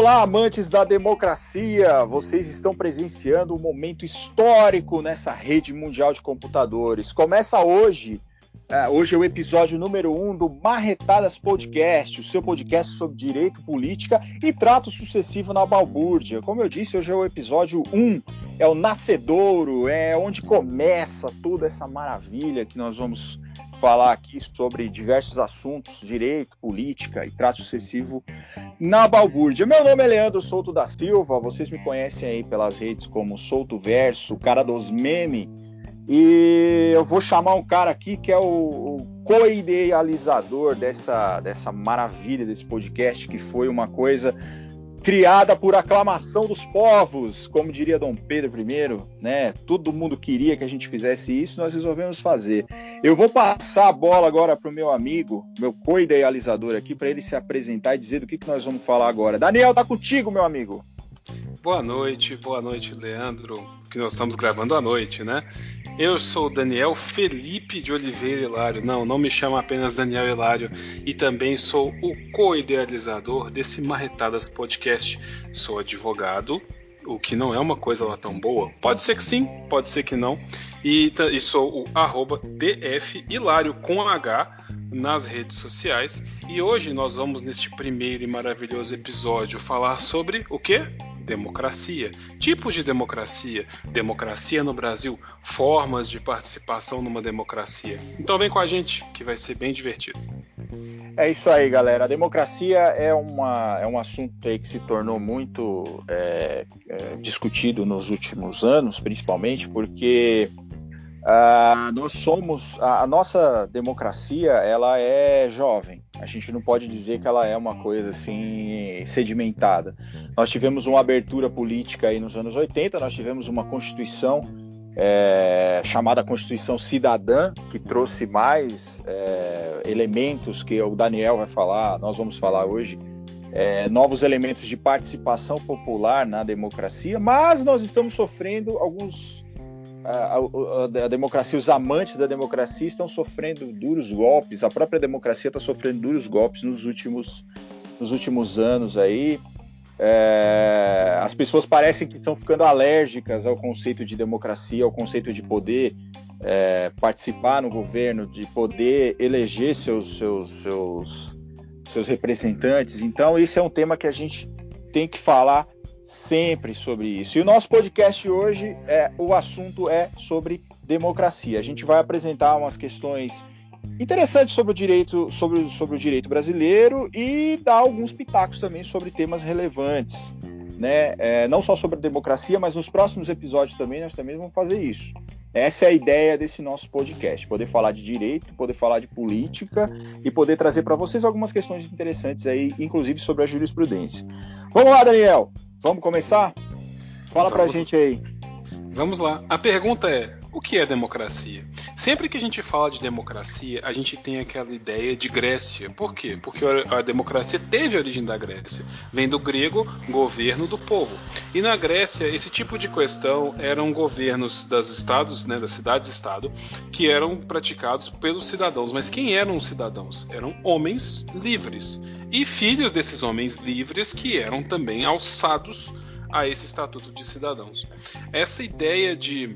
Olá, amantes da democracia! Vocês estão presenciando um momento histórico nessa rede mundial de computadores. Começa hoje, é, hoje é o episódio número 1 um do Marretadas Podcast, o seu podcast sobre direito, política e trato sucessivo na balbúrdia. Como eu disse, hoje é o episódio 1, um, é o nascedouro, é onde começa toda essa maravilha que nós vamos falar aqui sobre diversos assuntos, direito, política e trato sucessivo na balbúrdia. Meu nome é Leandro Souto da Silva, vocês me conhecem aí pelas redes como Souto Verso, cara dos memes, e eu vou chamar um cara aqui que é o, o co-idealizador dessa, dessa maravilha desse podcast, que foi uma coisa criada por aclamação dos povos, como diria Dom Pedro I, né? Todo mundo queria que a gente fizesse isso, nós resolvemos fazer. Eu vou passar a bola agora para o meu amigo, meu co-idealizador aqui, para ele se apresentar e dizer do que, que nós vamos falar agora. Daniel, tá contigo, meu amigo. Boa noite, boa noite, Leandro, que nós estamos gravando à noite, né? Eu sou o Daniel Felipe de Oliveira Hilário. Não, não me chamo apenas Daniel Hilário. E também sou o co-idealizador desse Marretadas Podcast. Sou advogado, o que não é uma coisa lá tão boa. Pode ser que sim, pode ser que não. E, e sou o arroba DF Hilário com H nas redes sociais. E hoje nós vamos, neste primeiro e maravilhoso episódio, falar sobre o que? democracia, tipos de democracia, democracia no Brasil, formas de participação numa democracia. Então vem com a gente que vai ser bem divertido. É isso aí, galera. A democracia é, uma, é um assunto aí que se tornou muito é, é, discutido nos últimos anos, principalmente porque Uh, nós somos a, a, nossa democracia ela é jovem. A gente não pode dizer que ela é uma coisa assim sedimentada. Nós tivemos uma abertura política aí nos anos 80 nós tivemos uma constituição é, chamada Constituição Cidadã que trouxe mais é, elementos que o Daniel vai falar nós vamos falar hoje. É, novos elementos de participação popular na democracia mas nós estamos sofrendo alguns a, a, a, democracia, os amantes da democracia estão sofrendo duros golpes, a própria democracia está sofrendo duros golpes nos últimos, nos últimos anos aí. É, as pessoas parecem que estão ficando alérgicas ao conceito de democracia, ao conceito de poder é, participar no governo, de poder eleger seus, seus, seus, seus representantes. Então, esse é um tema que a gente tem que falar sempre sobre isso. E o nosso podcast hoje é o assunto é sobre democracia. A gente vai apresentar umas questões interessantes sobre o direito, sobre, sobre o direito brasileiro e dar alguns pitacos também sobre temas relevantes, né? É, não só sobre a democracia, mas nos próximos episódios também nós também vamos fazer isso. Essa é a ideia desse nosso podcast: poder falar de direito, poder falar de política e poder trazer para vocês algumas questões interessantes aí, inclusive sobre a jurisprudência. Vamos lá, Daniel. Vamos começar? Fala Vamos. pra gente aí. Vamos lá. A pergunta é: o que é democracia? Sempre que a gente fala de democracia, a gente tem aquela ideia de Grécia. Por quê? Porque a democracia teve a origem da Grécia. Vem do grego governo do povo. E na Grécia, esse tipo de questão eram governos dos estados, né, das cidades-estado, que eram praticados pelos cidadãos. Mas quem eram os cidadãos? Eram homens livres. E filhos desses homens livres que eram também alçados a esse estatuto de cidadãos. Essa ideia de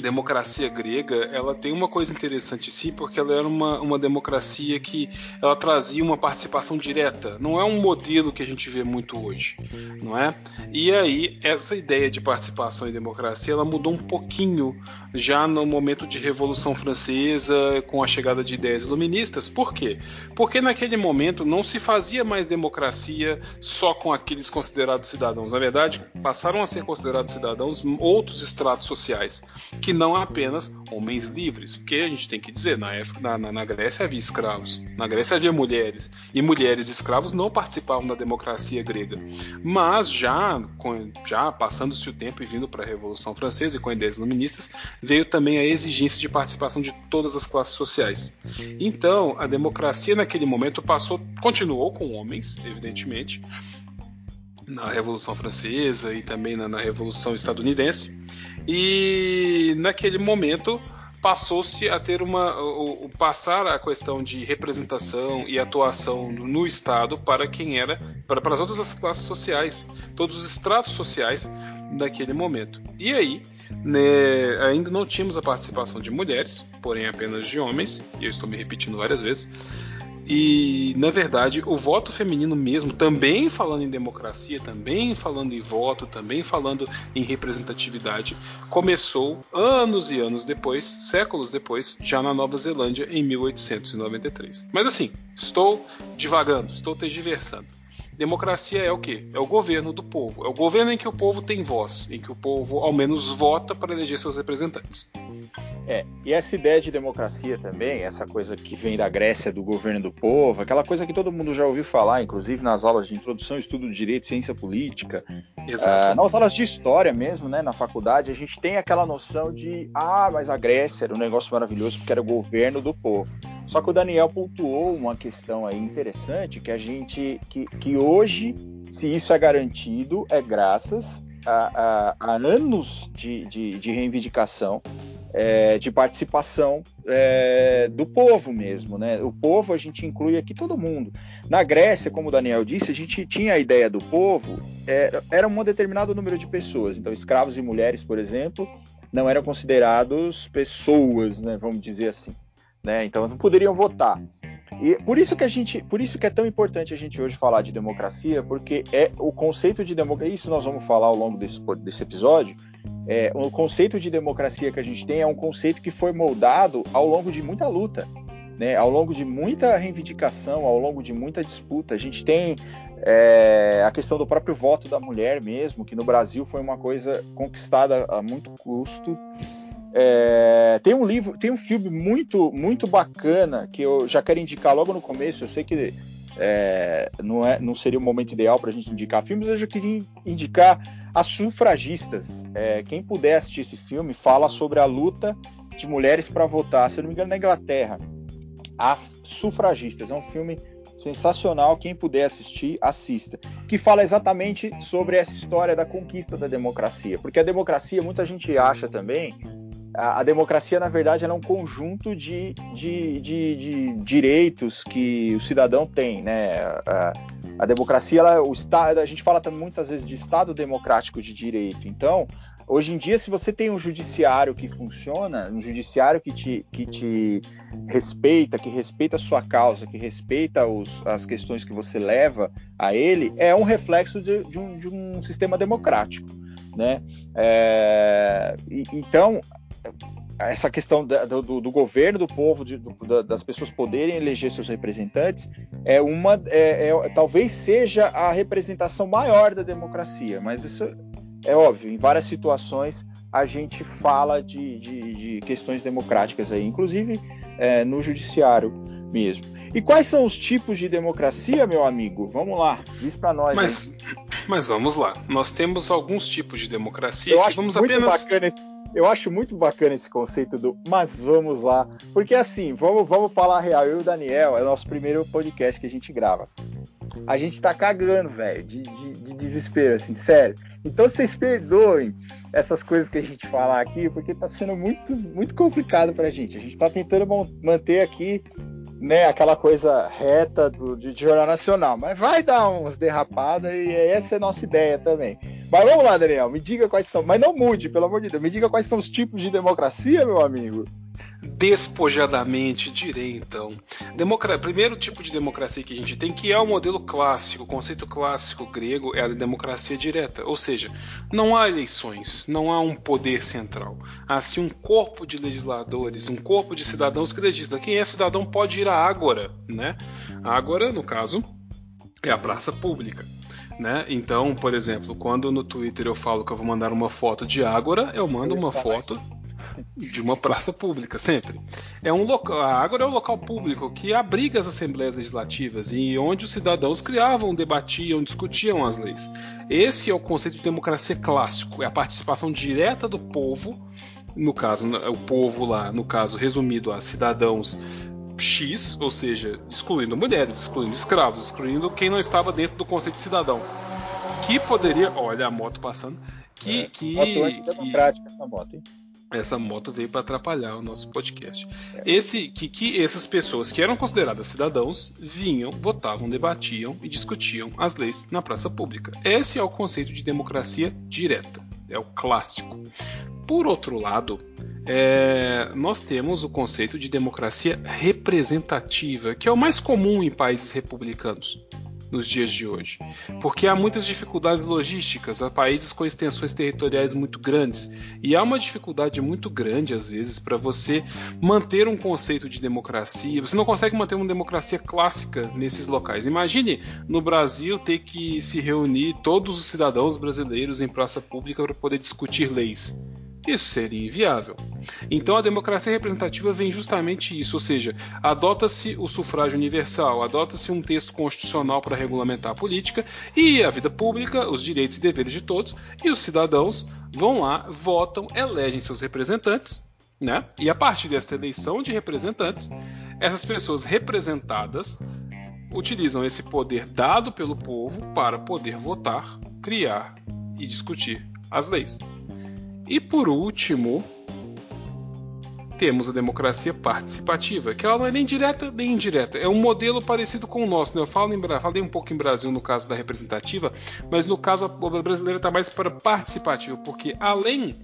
democracia grega, ela tem uma coisa interessante sim, porque ela era uma, uma democracia que ela trazia uma participação direta. Não é um modelo que a gente vê muito hoje, não é? E aí essa ideia de participação e democracia, ela mudou um pouquinho já no momento de Revolução Francesa, com a chegada de ideias iluministas. Por quê? Porque naquele momento não se fazia mais democracia só com aqueles considerados cidadãos. Na verdade, passaram a ser considerados cidadãos outros estratos sociais que não apenas homens livres, porque a gente tem que dizer, na, época, na, na Grécia havia escravos, na Grécia havia mulheres, e mulheres escravos não participavam da democracia grega. Mas já, já passando-se o tempo e vindo para a Revolução Francesa e com ideias iluministas, veio também a exigência de participação de todas as classes sociais. Então, a democracia naquele momento passou, continuou com homens, evidentemente, na Revolução Francesa e também na, na Revolução Estadunidense. E naquele momento passou-se a ter uma. O, o, passar a questão de representação e atuação no Estado para quem era. Para, para as outras classes sociais, todos os estratos sociais daquele momento. E aí, né, ainda não tínhamos a participação de mulheres, porém apenas de homens, e eu estou me repetindo várias vezes. E, na verdade, o voto feminino mesmo, também falando em democracia, também falando em voto, também falando em representatividade, começou anos e anos depois, séculos depois, já na Nova Zelândia, em 1893. Mas assim, estou divagando, estou tergiversando. Democracia é o quê? É o governo do povo. É o governo em que o povo tem voz, em que o povo ao menos vota para eleger seus representantes. É, e essa ideia de democracia também, essa coisa que vem da Grécia, do governo do povo, aquela coisa que todo mundo já ouviu falar, inclusive nas aulas de introdução, estudo de direito, ciência política, uh, nas aulas de história mesmo, né, na faculdade, a gente tem aquela noção de, ah, mas a Grécia era um negócio maravilhoso porque era o governo do povo. Só que o Daniel pontuou uma questão aí interessante que a gente que, que hoje, se isso é garantido, é graças a, a, a anos de, de, de reivindicação, é, de participação é, do povo mesmo, né? O povo a gente inclui aqui todo mundo. Na Grécia, como o Daniel disse, a gente tinha a ideia do povo, era, era um determinado número de pessoas. Então, escravos e mulheres, por exemplo, não eram considerados pessoas, né? Vamos dizer assim né? Então não poderiam votar. E por isso que a gente, por isso que é tão importante a gente hoje falar de democracia, porque é o conceito de democracia, isso nós vamos falar ao longo desse, desse episódio, é, o conceito de democracia que a gente tem é um conceito que foi moldado ao longo de muita luta, né? Ao longo de muita reivindicação, ao longo de muita disputa. A gente tem é, a questão do próprio voto da mulher mesmo, que no Brasil foi uma coisa conquistada a muito custo é, tem um livro, tem um filme muito, muito bacana que eu já quero indicar logo no começo. Eu sei que é, não, é, não seria o momento ideal para a gente indicar filmes, eu já queria indicar As Sufragistas. É, quem puder assistir esse filme fala sobre a luta de mulheres para votar, se não me engano, na Inglaterra. As Sufragistas. É um filme sensacional. Quem puder assistir, assista. Que fala exatamente sobre essa história da conquista da democracia. Porque a democracia, muita gente acha também a, a democracia, na verdade, é um conjunto de, de, de, de, direitos que o cidadão tem, né? A, a democracia, ela, o Estado, a gente fala muitas vezes de Estado democrático de direito. Então, hoje em dia, se você tem um judiciário que funciona, um judiciário que te, que te respeita, que respeita a sua causa, que respeita os, as questões que você leva a ele, é um reflexo de, de, um, de um, sistema democrático. Né? É, então, essa questão da, do, do, governo, do povo, de, do, das pessoas poderem eleger seus representantes, é uma, é, é, talvez seja a representação maior da democracia, mas isso é óbvio. Em várias situações a gente fala de, de, de questões democráticas aí, inclusive é, no judiciário mesmo. E quais são os tipos de democracia, meu amigo? Vamos lá, diz para nós. Mas, mas vamos lá. Nós temos alguns tipos de democracia. Eu acho vamos muito apenas... bacana esse eu acho muito bacana esse conceito do mas vamos lá. Porque assim, vamos, vamos falar real. Eu e o Daniel, é o nosso primeiro podcast que a gente grava. A gente tá cagando, velho, de, de, de, desespero, assim, sério. Então vocês perdoem essas coisas que a gente fala aqui, porque tá sendo muito, muito complicado pra gente. A gente tá tentando manter aqui né, aquela coisa reta do, de, jornal nacional, mas vai dar uns derrapadas e essa é a nossa ideia também. Mas vamos lá, Daniel, me diga quais são, mas não mude, pelo amor de Deus, me diga quais são os tipos de democracia, meu amigo. Despojadamente, direi então. Democra... Primeiro tipo de democracia que a gente tem, que é o modelo clássico, o conceito clássico grego é a democracia direta, ou seja, não há eleições, não há um poder central. Há sim um corpo de legisladores, um corpo de cidadãos que legisla. Quem é cidadão pode ir à Ágora, né? A Ágora, no caso, é a praça pública. Né? Então, por exemplo, quando no Twitter eu falo que eu vou mandar uma foto de Ágora, eu mando uma foto de uma praça pública, sempre. É um local, a Ágora é um local público que abriga as assembleias legislativas e onde os cidadãos criavam, debatiam, discutiam as leis. Esse é o conceito de democracia clássico, é a participação direta do povo, no caso, o povo lá, no caso resumido a cidadãos X, ou seja, excluindo mulheres, excluindo escravos, excluindo quem não estava dentro do conceito de cidadão. Que poderia. Olha a moto passando. Que. É, que, que, essa moto, hein? Essa moto veio para atrapalhar o nosso podcast. Esse que, que essas pessoas que eram consideradas cidadãos vinham, votavam, debatiam e discutiam as leis na praça pública. Esse é o conceito de democracia direta, é o clássico. Por outro lado, é, nós temos o conceito de democracia representativa, que é o mais comum em países republicanos nos dias de hoje, porque há muitas dificuldades logísticas, há países com extensões territoriais muito grandes e há uma dificuldade muito grande às vezes para você manter um conceito de democracia. Você não consegue manter uma democracia clássica nesses locais. Imagine no Brasil ter que se reunir todos os cidadãos brasileiros em praça pública para poder discutir leis. Isso seria inviável. Então a democracia representativa vem justamente isso, ou seja, adota-se o sufrágio universal, adota-se um texto constitucional para regulamentar a política e a vida pública, os direitos e deveres de todos, e os cidadãos vão lá, votam, elegem seus representantes, né? E a partir dessa eleição de representantes, essas pessoas representadas utilizam esse poder dado pelo povo para poder votar, criar e discutir as leis. E por último, temos a democracia participativa, que ela não é nem direta nem indireta. É um modelo parecido com o nosso. Né? Eu falo em, falei um pouco em Brasil no caso da representativa, mas no caso a brasileira está mais para participativa, porque além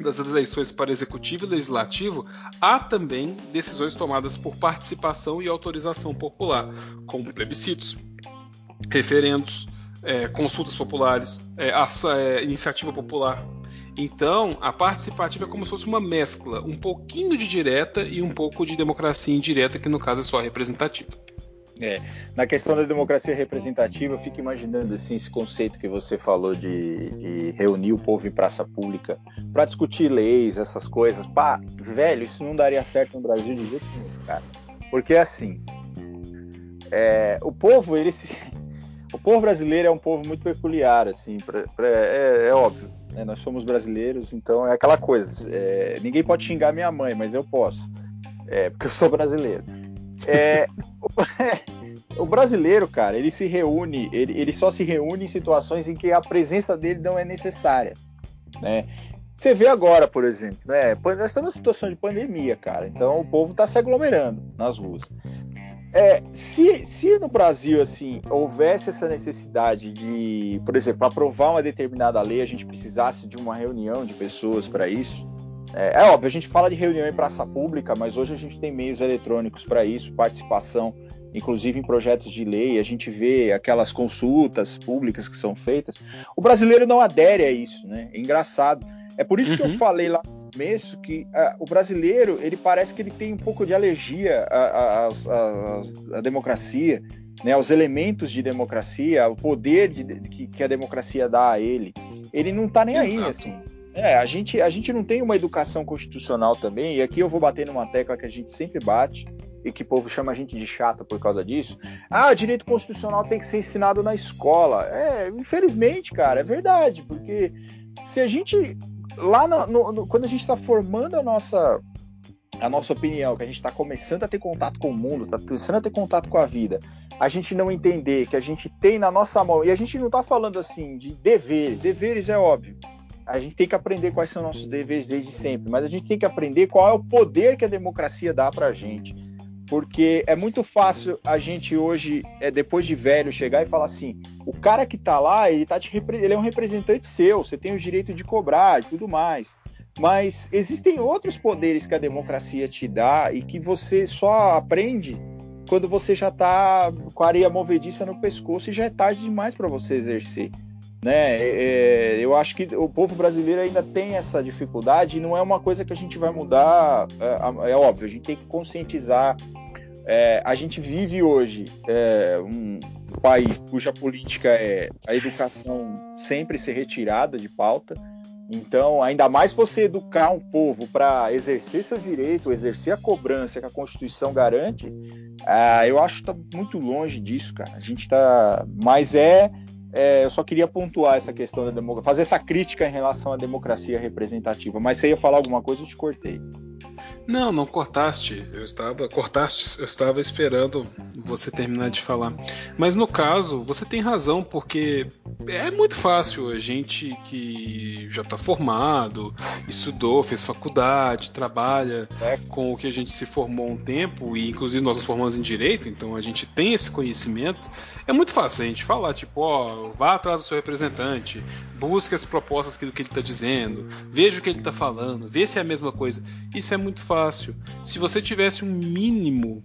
das eleições para executivo e legislativo, há também decisões tomadas por participação e autorização popular, como plebiscitos, referendos, é, consultas populares, é, é, iniciativa popular, então, a participativa é como se fosse uma mescla, um pouquinho de direta e um pouco de democracia indireta, que no caso é só representativa. É, na questão da democracia representativa, eu fico imaginando assim, esse conceito que você falou de, de reunir o povo em praça pública para discutir leis, essas coisas. Pá, velho, isso não daria certo no Brasil de jeito nenhum, cara. Porque assim, é, o povo, ele se, o povo brasileiro é um povo muito peculiar, assim, pra, pra, é, é óbvio né? Nós somos brasileiros, então é aquela coisa. É, ninguém pode xingar minha mãe, mas eu posso, é, porque eu sou brasileiro. É, o, brasileiro, cara, ele se reúne, ele, ele só se reúne em situações em que a presença dele não é necessária, né? Você vê agora, por exemplo, né? Nós estamos numa situação de pandemia, cara. Então o povo está se aglomerando nas ruas. É, se, se no Brasil assim houvesse essa necessidade de, por exemplo, aprovar uma determinada lei, a gente precisasse de uma reunião de pessoas para isso. É, é, óbvio, a gente fala de reunião em praça pública, mas hoje a gente tem meios eletrônicos para isso, participação, inclusive em projetos de lei, a gente vê aquelas consultas públicas que são feitas. O brasileiro não adere a isso, né? É engraçado. É por isso uhum. que eu uhum. falei lá começo que uh, o brasileiro ele parece que ele tem um pouco de alergia à democracia, né, aos elementos de democracia, ao poder de, que, que, a democracia dá a ele. Ele não está nem Exato. aí, assim. É, a gente, a gente não tem uma educação constitucional também, e aqui eu vou bater numa tecla que a gente sempre bate, e que o povo chama a gente de chata por causa disso. Ah, direito constitucional tem que ser ensinado na escola. É, infelizmente, cara, é verdade, porque se a gente lá no, no, no, quando a gente está formando a nossa a nossa opinião, que a gente está começando a ter contato com o mundo, está começando a ter contato com a vida, a gente não entender que a gente tem na nossa mão, e a gente não está falando assim de deveres, deveres é óbvio, a gente tem que aprender quais são nossos deveres desde sempre, mas a gente tem que aprender qual é o poder que a democracia dá para a gente porque é muito fácil a gente hoje, é, depois de velho, chegar e falar assim: o cara que tá lá, ele, tá te, ele é um representante seu, você tem o direito de cobrar e tudo mais. Mas existem outros poderes que a democracia te dá e que você só aprende quando você já está com a areia movediça no pescoço e já é tarde demais para você exercer. Né? É, é, eu acho que o povo brasileiro ainda tem essa dificuldade e não é uma coisa que a gente vai mudar. É, é óbvio, a gente tem que conscientizar é, a gente vive hoje é, um país cuja política é a educação sempre ser retirada de pauta. Então, ainda mais você educar um povo para exercer seu direito, exercer a cobrança que a Constituição garante, ah, eu acho que está muito longe disso, cara. A gente está. Mas é, é, Eu só queria pontuar essa questão da democracia, fazer essa crítica em relação à democracia representativa. Mas você ia falar alguma coisa, eu te cortei. Não, não cortaste. Eu estava cortaste. Eu estava esperando você terminar de falar. Mas no caso, você tem razão porque é muito fácil a gente que já está formado, estudou, fez faculdade, trabalha é. com o que a gente se formou um tempo e inclusive nós nos formamos em direito, então a gente tem esse conhecimento. É muito fácil a gente falar tipo, ó, vá atrás do seu representante, busque as propostas do que ele está dizendo, veja o que ele está falando, vê se é a mesma coisa. Isso é muito fácil. Se você tivesse um mínimo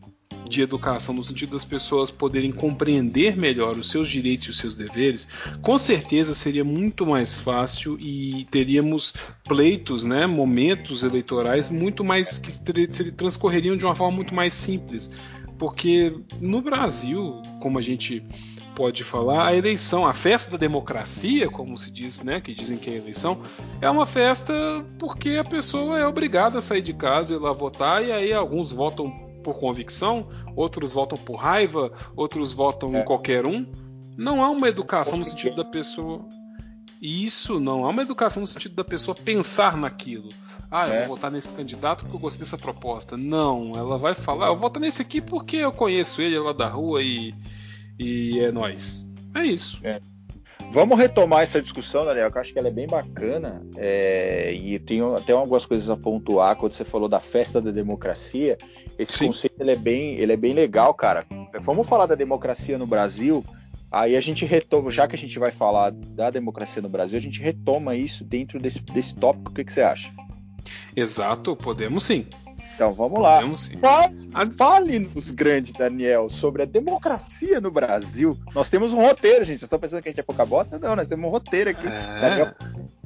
de educação no sentido das pessoas poderem compreender melhor os seus direitos e os seus deveres, com certeza seria muito mais fácil e teríamos pleitos, né, momentos eleitorais muito mais que transcorreriam de uma forma muito mais simples, porque no Brasil, como a gente pode falar, a eleição, a festa da democracia, como se diz, né, que dizem que é a eleição, é uma festa porque a pessoa é obrigada a sair de casa e lá votar, e aí alguns votam por convicção, outros votam por raiva, outros votam é. em qualquer um. Não há uma educação no sentido da pessoa. Isso não há uma educação no sentido da pessoa pensar naquilo. Ah, eu é. vou votar nesse candidato porque eu gostei dessa proposta. Não, ela vai falar, eu vou votar nesse aqui porque eu conheço ele lá da rua e e é nós. É isso. É. Vamos retomar essa discussão, Daniel, que eu acho que ela é bem bacana. É, e tem até algumas coisas a pontuar quando você falou da festa da democracia. Esse Sim. conceito ele é, bem, ele é bem legal, cara. Vamos falar da democracia no Brasil. Aí a gente retoma, já que a gente vai falar da democracia no Brasil, a gente retoma isso dentro desse, desse tópico. O que, que você acha? Exato, podemos sim. Então vamos lá. Fale-nos, grande Daniel, sobre a democracia no Brasil. Nós temos um roteiro, gente. Vocês estão pensando que a gente é pouca bosta? Não, nós temos um roteiro aqui. É. Daniel,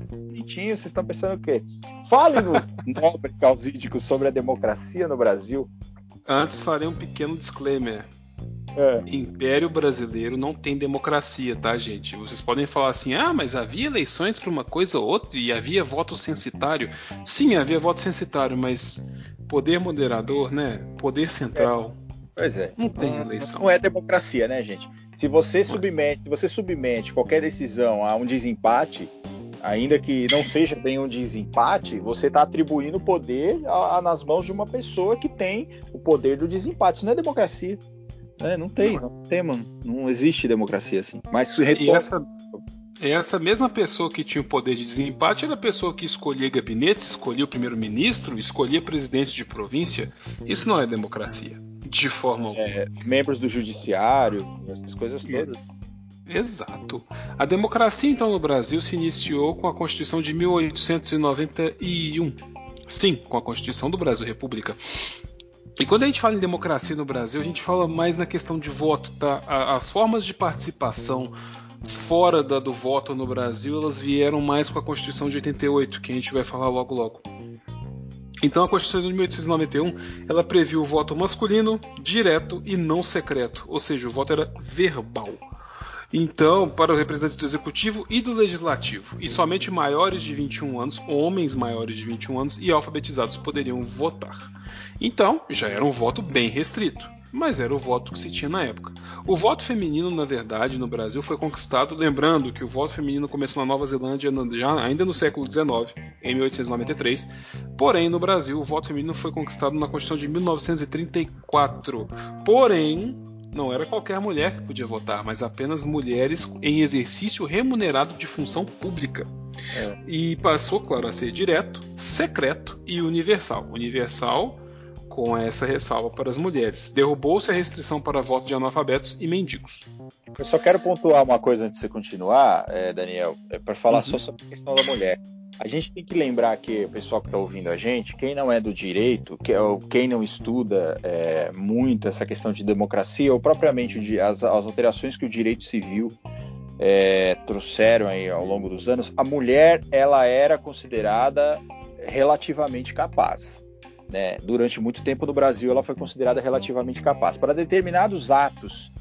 bonitinho, vocês estão pensando o quê? Fale-nos, nobre causídico, sobre a democracia no Brasil. Antes farei um pequeno disclaimer. É. Império Brasileiro não tem democracia, tá, gente? Vocês podem falar assim: ah, mas havia eleições para uma coisa ou outra e havia voto censitário. Sim, havia voto censitário, mas poder moderador, né? Poder central. É. Pois é. Não tem eleição. Não é democracia, né, gente? Se você submete, se você submete qualquer decisão a um desempate, ainda que não seja bem um desempate, você está atribuindo poder a, a, nas mãos de uma pessoa que tem o poder do desempate. Isso não é democracia. É, não tem, não tem, mano. Não existe democracia assim. Mas e essa, essa mesma pessoa que tinha o poder de desempate era a pessoa que escolhia gabinetes, escolhia o primeiro-ministro, escolhia presidente de província. Isso não é democracia. De forma é, membros do judiciário, essas coisas todas. Exato. A democracia, então, no Brasil se iniciou com a Constituição de 1891. Sim, com a Constituição do Brasil República. E quando a gente fala em democracia no Brasil, a gente fala mais na questão de voto, tá? As formas de participação fora da, do voto no Brasil, elas vieram mais com a Constituição de 88, que a gente vai falar logo logo. Então a Constituição de 1891 ela previu o voto masculino, direto e não secreto, ou seja, o voto era verbal. Então, para o representante do executivo e do legislativo, e somente maiores de 21 anos, homens maiores de 21 anos e alfabetizados poderiam votar. Então, já era um voto bem restrito, mas era o voto que se tinha na época. O voto feminino, na verdade, no Brasil foi conquistado, lembrando que o voto feminino começou na Nova Zelândia ainda no século XIX, em 1893, porém no Brasil o voto feminino foi conquistado na Constituição de 1934. Porém, não era qualquer mulher que podia votar, mas apenas mulheres em exercício remunerado de função pública. É. E passou, claro, a ser direto, secreto e universal. Universal com essa ressalva para as mulheres. Derrubou-se a restrição para voto de analfabetos e mendigos. Eu só quero pontuar uma coisa antes de você continuar, é, Daniel, é para falar uhum. só sobre a questão da mulher. A gente tem que lembrar que o pessoal que está ouvindo a gente, quem não é do direito, que, ou quem não estuda é, muito essa questão de democracia, ou propriamente as, as alterações que o direito civil é, trouxeram aí ao longo dos anos, a mulher ela era considerada relativamente capaz. Né? Durante muito tempo no Brasil ela foi considerada relativamente capaz. Para determinados atos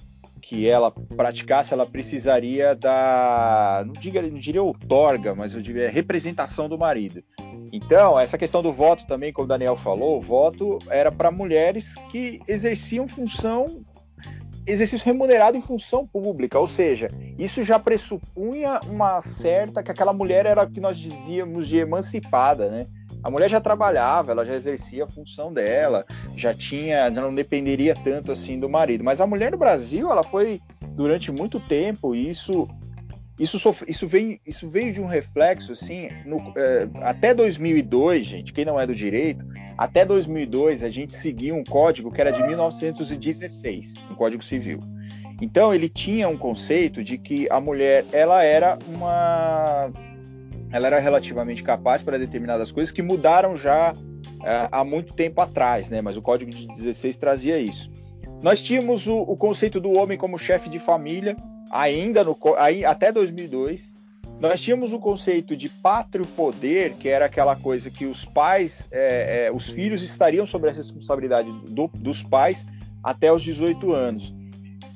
que ela praticasse, ela precisaria da, não, diga, não diria outorga, mas eu diria representação do marido. Então, essa questão do voto também, como o Daniel falou, o voto era para mulheres que exerciam função, exercício remunerado em função pública, ou seja, isso já pressupunha uma certa, que aquela mulher era o que nós dizíamos de emancipada, né? A mulher já trabalhava, ela já exercia a função dela, já tinha, já não dependeria tanto assim do marido. Mas a mulher no Brasil, ela foi durante muito tempo, e isso isso, isso, vem, isso veio de um reflexo, assim, no, é, até 2002, gente, quem não é do direito, até 2002 a gente seguia um código que era de 1916, um código civil. Então ele tinha um conceito de que a mulher, ela era uma, ela era relativamente capaz para determinadas coisas que mudaram já é, há muito tempo atrás, né? Mas o código de 16 trazia isso. Nós tínhamos o, o conceito do homem como chefe de família, ainda no, aí, até 2002. Nós tínhamos o conceito de pátrio poder, que era aquela coisa que os pais, é, é, os filhos estariam sob a responsabilidade do, dos pais até os 18 anos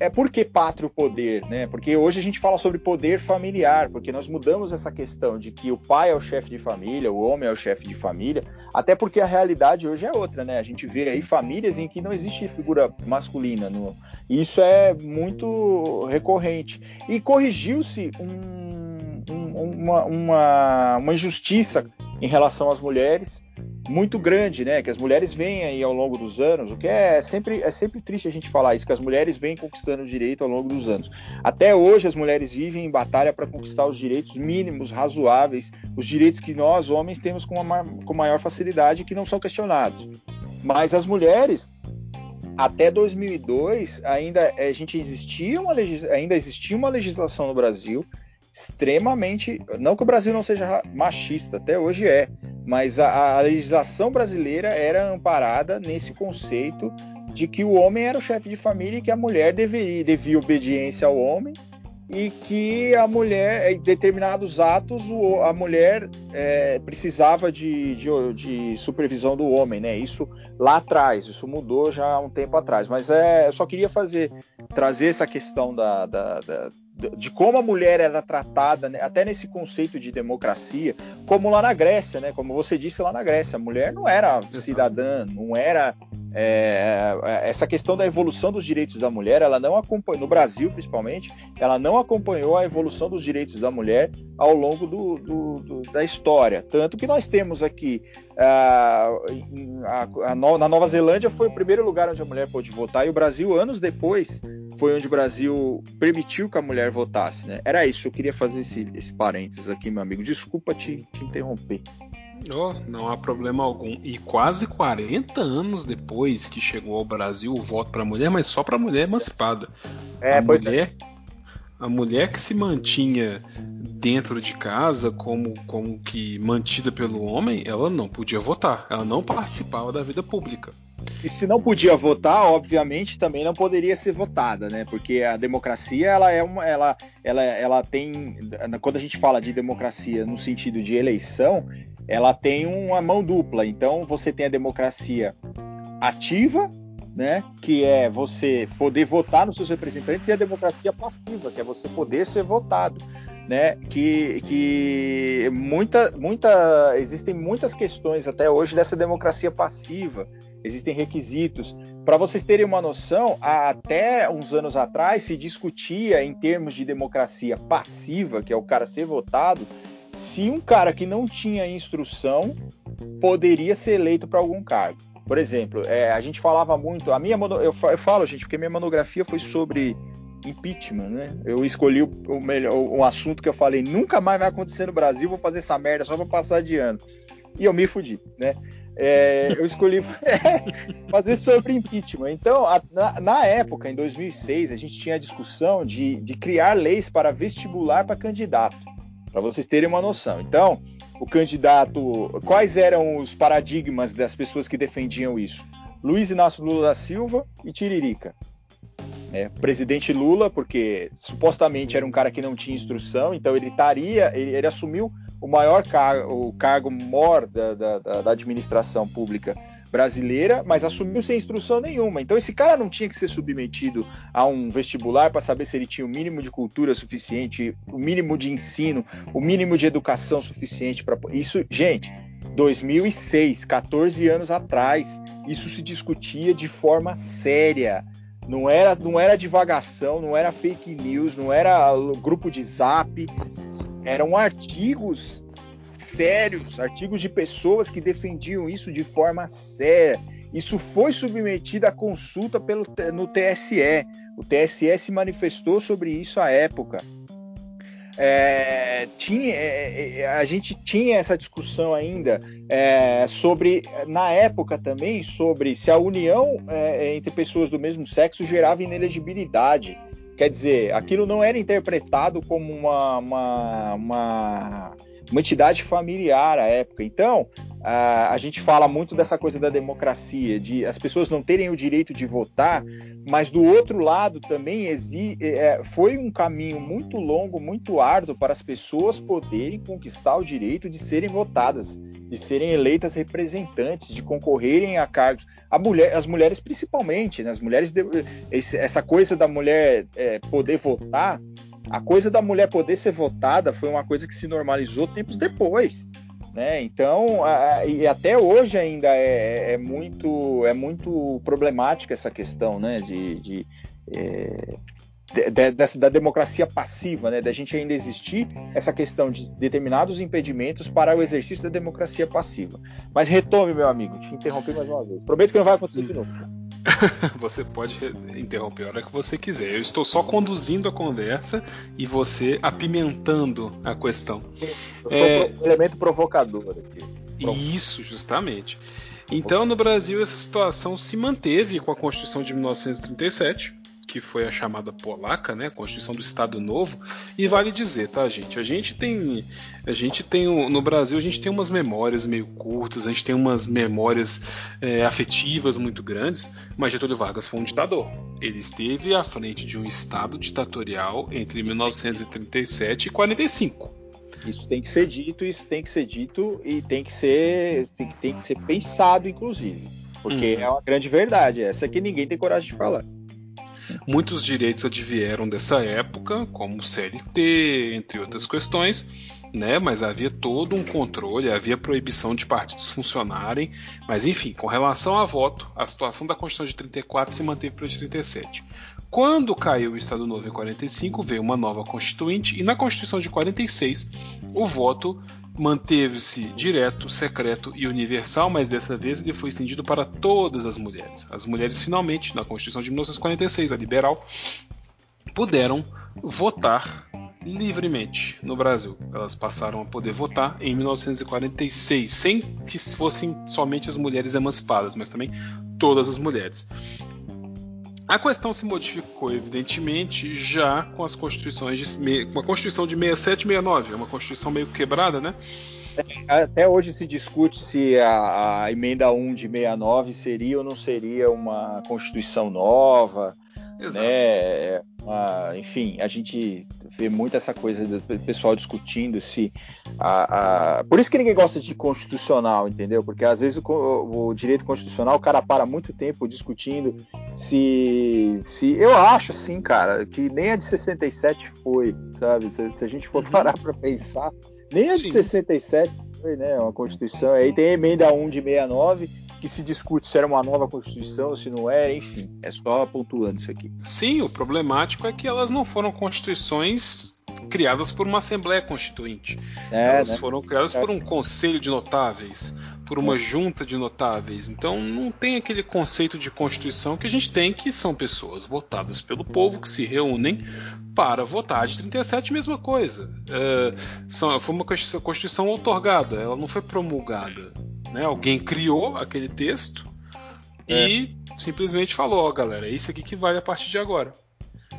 é por que pátrio poder, né? Porque hoje a gente fala sobre poder familiar, porque nós mudamos essa questão de que o pai é o chefe de família, o homem é o chefe de família, até porque a realidade hoje é outra, né? A gente vê aí famílias em que não existe figura masculina, no... isso é muito recorrente. E corrigiu-se um, um, uma, uma, uma injustiça em relação às mulheres muito grande, né? Que as mulheres vêm aí ao longo dos anos, o que é sempre, é sempre triste a gente falar isso, que as mulheres vêm conquistando direito ao longo dos anos. Até hoje as mulheres vivem em batalha para conquistar os direitos mínimos, razoáveis, os direitos que nós, homens, temos com, uma, com maior facilidade e que não são questionados. Mas as mulheres, até 2002, ainda a gente existia uma, ainda existia uma legislação no Brasil extremamente. Não que o Brasil não seja machista, até hoje é, mas a, a legislação brasileira era amparada nesse conceito de que o homem era o chefe de família e que a mulher deveria, devia obediência ao homem e que a mulher, em determinados atos, a mulher é, precisava de, de, de, supervisão do homem, né? Isso lá atrás, isso mudou já há um tempo atrás. Mas é, eu só queria fazer, trazer essa questão da, da, da de como a mulher era tratada, né, até nesse conceito de democracia, como lá na Grécia, né? Como você disse lá na Grécia, a mulher não era cidadã, não era é, essa questão da evolução dos direitos da mulher, ela não acompanhou, no Brasil principalmente, ela não acompanhou a evolução dos direitos da mulher ao longo do, do, do, da história. Tanto que nós temos aqui, a, a, a, na Nova Zelândia foi o primeiro lugar onde a mulher pôde votar, e o Brasil, anos depois, foi onde o Brasil permitiu que a mulher votasse. Né? Era isso, eu queria fazer esse, esse parênteses aqui, meu amigo. Desculpa te, te interromper. Oh, não há problema algum. E quase 40 anos depois que chegou ao Brasil o voto para a mulher, mas só para a mulher emancipada. É, a é. mulher, é. a mulher que se mantinha dentro de casa como, como que mantida pelo homem, ela não podia votar. Ela não participava da vida pública. E se não podia votar, obviamente também não poderia ser votada, né? Porque a democracia ela é uma, ela, ela, ela tem, quando a gente fala de democracia no sentido de eleição, ela tem uma mão dupla. Então você tem a democracia ativa, né, que é você poder votar nos seus representantes, e a democracia passiva, que é você poder ser votado. Né, que, que muita, muita, existem muitas questões até hoje dessa democracia passiva, existem requisitos. Para vocês terem uma noção, até uns anos atrás se discutia em termos de democracia passiva, que é o cara ser votado, se um cara que não tinha instrução poderia ser eleito para algum cargo. Por exemplo, é, a gente falava muito, a minha eu, falo, gente, porque minha monografia foi sobre impeachment, né? Eu escolhi o, o melhor, o, assunto que eu falei, nunca mais vai acontecer no Brasil, vou fazer essa merda só para passar de ano. E eu me fudi, né? É, eu escolhi fazer sobre impeachment. Então, a, na, na, época, em 2006, a gente tinha a discussão de, de criar leis para vestibular para candidato para vocês terem uma noção. Então, o candidato, quais eram os paradigmas das pessoas que defendiam isso? Luiz Inácio Lula da Silva e Tiririca. É, presidente Lula, porque supostamente era um cara que não tinha instrução, então ele estaria, ele, ele assumiu o maior cargo, o cargo maior da, da, da administração pública brasileira, mas assumiu sem instrução nenhuma. Então esse cara não tinha que ser submetido a um vestibular para saber se ele tinha o mínimo de cultura suficiente, o mínimo de ensino, o mínimo de educação suficiente para isso, gente. 2006, 14 anos atrás, isso se discutia de forma séria. Não era, não era divagação, não era fake news, não era grupo de zap, eram artigos sérios, artigos de pessoas que defendiam isso de forma séria. Isso foi submetido à consulta pelo, no TSE. O TSE se manifestou sobre isso à época. É, tinha, é, é, a gente tinha essa discussão ainda é, sobre, na época também, sobre se a união é, entre pessoas do mesmo sexo gerava inelegibilidade. Quer dizer, aquilo não era interpretado como uma, uma, uma, uma entidade familiar à época. Então, a, a gente fala muito dessa coisa da democracia, de as pessoas não terem o direito de votar, mas do outro lado também exi, é, foi um caminho muito longo, muito árduo para as pessoas poderem conquistar o direito de serem votadas, de serem eleitas representantes, de concorrerem a cargos a mulher, as mulheres principalmente, né? As mulheres, essa coisa da mulher é, poder votar, a coisa da mulher poder ser votada foi uma coisa que se normalizou tempos depois. Né? Então, a, e até hoje ainda é, é, muito, é muito problemática essa questão né? de, de é, de, da democracia passiva, né, da gente ainda existir essa questão de determinados impedimentos para o exercício da democracia passiva. Mas retome, meu amigo, te interrompi mais uma vez. Prometo que não vai acontecer de novo. você pode interromper a hora que você quiser. Eu estou só conduzindo a conversa e você apimentando a questão. Eu é... um elemento provocador aqui. Isso, justamente. Então, no Brasil, essa situação se manteve com a Constituição de 1937 que foi a chamada polaca, né, a Constituição do Estado Novo, e vale dizer, tá, gente, a gente tem a gente tem no Brasil a gente tem umas memórias meio curtas, a gente tem umas memórias é, afetivas muito grandes, mas Getúlio Vargas foi um ditador. Ele esteve à frente de um estado ditatorial entre 1937 e 45. Isso tem que ser dito, isso tem que ser dito e tem que ser tem, tem que ser pensado, inclusive, porque uhum. é uma grande verdade essa que ninguém tem coragem de falar. Muitos direitos advieram dessa época, como CLT, entre outras questões, né? Mas havia todo um controle, havia proibição de partidos funcionarem, mas enfim, com relação a voto, a situação da Constituição de 34 se manteve para a de 37. Quando caiu o Estado Novo em 45, veio uma nova Constituinte e na Constituição de 46 o voto manteve-se direto, secreto e universal, mas dessa vez ele foi estendido para todas as mulheres. As mulheres, finalmente, na Constituição de 1946, a liberal, puderam votar livremente no Brasil. Elas passaram a poder votar em 1946, sem que fossem somente as mulheres emancipadas, mas também todas as mulheres. A questão se modificou, evidentemente, já com as constituições de, a Constituição de 67 e 69, é uma Constituição meio quebrada, né? Até hoje se discute se a, a emenda 1 de 69 seria ou não seria uma Constituição nova. Exato. Né? Ah, enfim, a gente vê muito essa coisa do pessoal discutindo se. A, a... Por isso que ninguém gosta de constitucional, entendeu? Porque às vezes o, o, direito constitucional o cara para muito tempo discutindo se. se Eu acho, assim, cara, que nem a de 67 foi, sabe? Se, se a gente for uhum. parar para pensar, nem a de Sim. 67 foi, né? Uma Constituição. Aí tem a emenda 1 de 69 que se discute se era uma nova Constituição, se não era, enfim, é só pontuando isso aqui. Sim, o problemático é que elas não foram constituições criadas por uma Assembleia Constituinte. É, elas né? foram criadas é. por um Conselho de Notáveis, por uma é. junta de notáveis. Então não tem aquele conceito de Constituição que a gente tem, que são pessoas votadas pelo povo que se reúnem para votar. De 37, mesma coisa. É, são, foi uma Constituição otorgada, ela não foi promulgada. Né? Alguém criou aquele texto é. e simplesmente falou: ó, galera, é isso aqui que vale a partir de agora.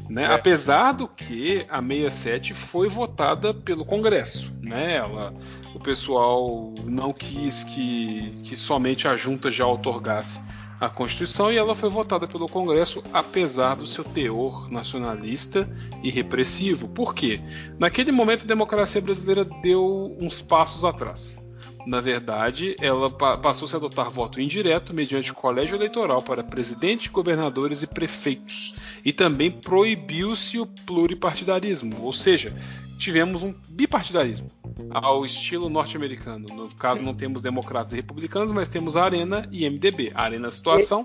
Né? É. Apesar do que a 67 foi votada pelo Congresso, né? Ela, o pessoal não quis que, que somente a junta já otorgasse a Constituição e ela foi votada pelo Congresso apesar do seu teor nacionalista e repressivo. Por quê? Naquele momento a democracia brasileira deu uns passos atrás. Na verdade, ela passou-se a adotar voto indireto mediante colégio eleitoral para presidente, governadores e prefeitos. E também proibiu-se o pluripartidarismo, ou seja, tivemos um bipartidarismo ao estilo norte-americano. No caso, não temos democratas e republicanos, mas temos Arena e MDB. Arena Situação.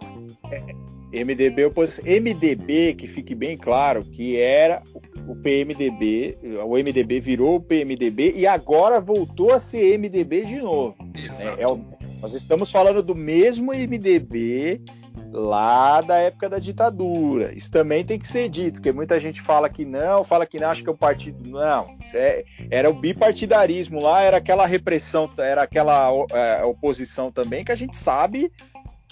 MDB, MDB, que fique bem claro, que era o PMDB, o MDB virou o PMDB e agora voltou a ser MDB de novo. É, é o, nós estamos falando do mesmo MDB lá da época da ditadura. Isso também tem que ser dito, porque muita gente fala que não, fala que não, acha que é um partido. Não, é, era o bipartidarismo lá, era aquela repressão, era aquela é, oposição também que a gente sabe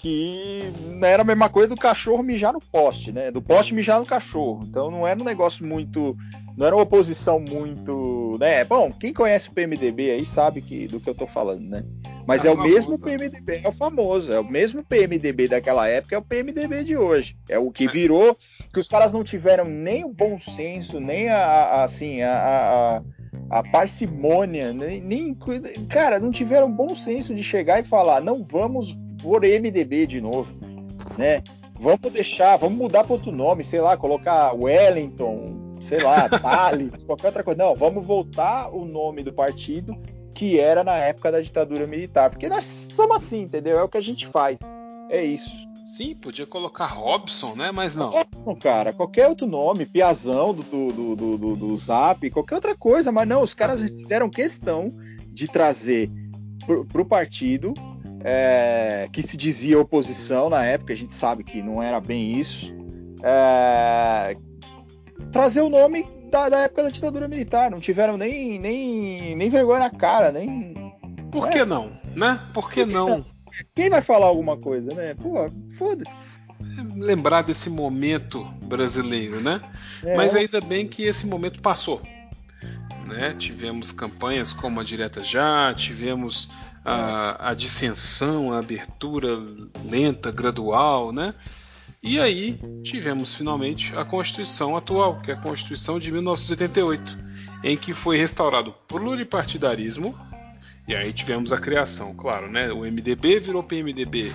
que não era a mesma coisa do cachorro mijar no poste, né? Do poste mijar no cachorro. Então não era um negócio muito. Não era uma oposição muito. Né? Bom, quem conhece o PMDB aí sabe que, do que eu tô falando, né? Mas é, é o mesmo PMDB, é o famoso, é o mesmo PMDB daquela época, é o PMDB de hoje. É o que é. virou, que os caras não tiveram nem o bom senso, nem a, a assim, a, a, a parcimônia, nem, nem, cara, não tiveram bom senso de chegar e falar, não vamos por MDB de novo, né? Vamos deixar, vamos mudar para outro nome, sei lá, colocar Wellington, sei lá, Thales, qualquer outra coisa. Não, vamos voltar o nome do partido que era na época da ditadura militar. Porque nós somos assim, entendeu? É o que a gente faz. É isso. Sim, podia colocar Robson, né? Mas não. Não, cara, qualquer outro nome, Piazão do, do, do, do, do Zap, qualquer outra coisa, mas não, os caras fizeram questão de trazer para o partido é, que se dizia oposição na época, a gente sabe que não era bem isso, é, trazer o nome da, da, época da ditadura militar. Não tiveram nem, nem, nem vergonha na cara, nem. Por que é. não? Né? Por que, Por que não? não? Quem vai falar alguma coisa, né? Pô, foda-se. Lembrar desse momento brasileiro, né? É. Mas ainda bem que esse momento passou. Né? Tivemos campanhas como a Direta Já, tivemos a, a dissensão, a abertura lenta, gradual, né? E aí tivemos finalmente a Constituição atual, que é a Constituição de 1988, em que foi restaurado o pluripartidarismo. E aí tivemos a criação, claro, né? O MDB virou PMDB,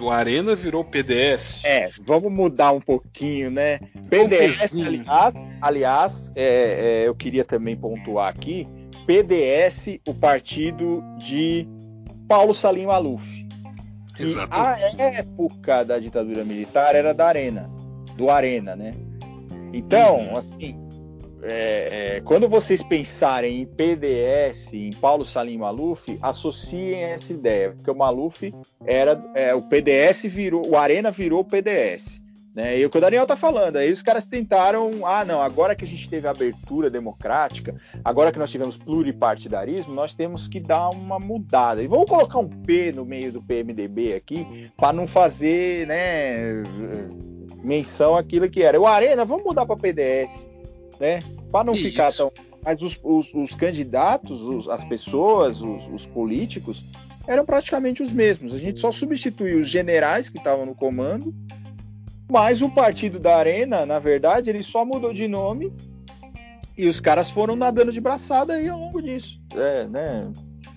o Arena virou PDS. É, vamos mudar um pouquinho, né? PDS, aliás, aliás é, é, eu queria também pontuar aqui, PDS, o partido de Paulo Salim Maluf. Exatamente. A época da ditadura militar era da Arena, do Arena, né? Então, uhum. assim, é, é, quando vocês pensarem em PDS, em Paulo Salim Maluf, associem essa ideia, porque o Maluf era é, o PDS virou, o Arena virou o PDS. Né? E o que o Daniel tá falando, aí os caras tentaram, ah, não, agora que a gente teve abertura democrática, agora que nós tivemos pluripartidarismo, nós temos que dar uma mudada. E vamos colocar um P no meio do PMDB aqui, para não fazer, né, menção àquilo que era. O Arena, vamos mudar para PDS, né? Para não Isso. ficar tão. Mas os, os, os candidatos, os, as pessoas, os, os políticos, eram praticamente os mesmos. A gente só substituiu os generais que estavam no comando mas o partido da Arena, na verdade, ele só mudou de nome e os caras foram nadando de braçada aí ao longo disso. É, né?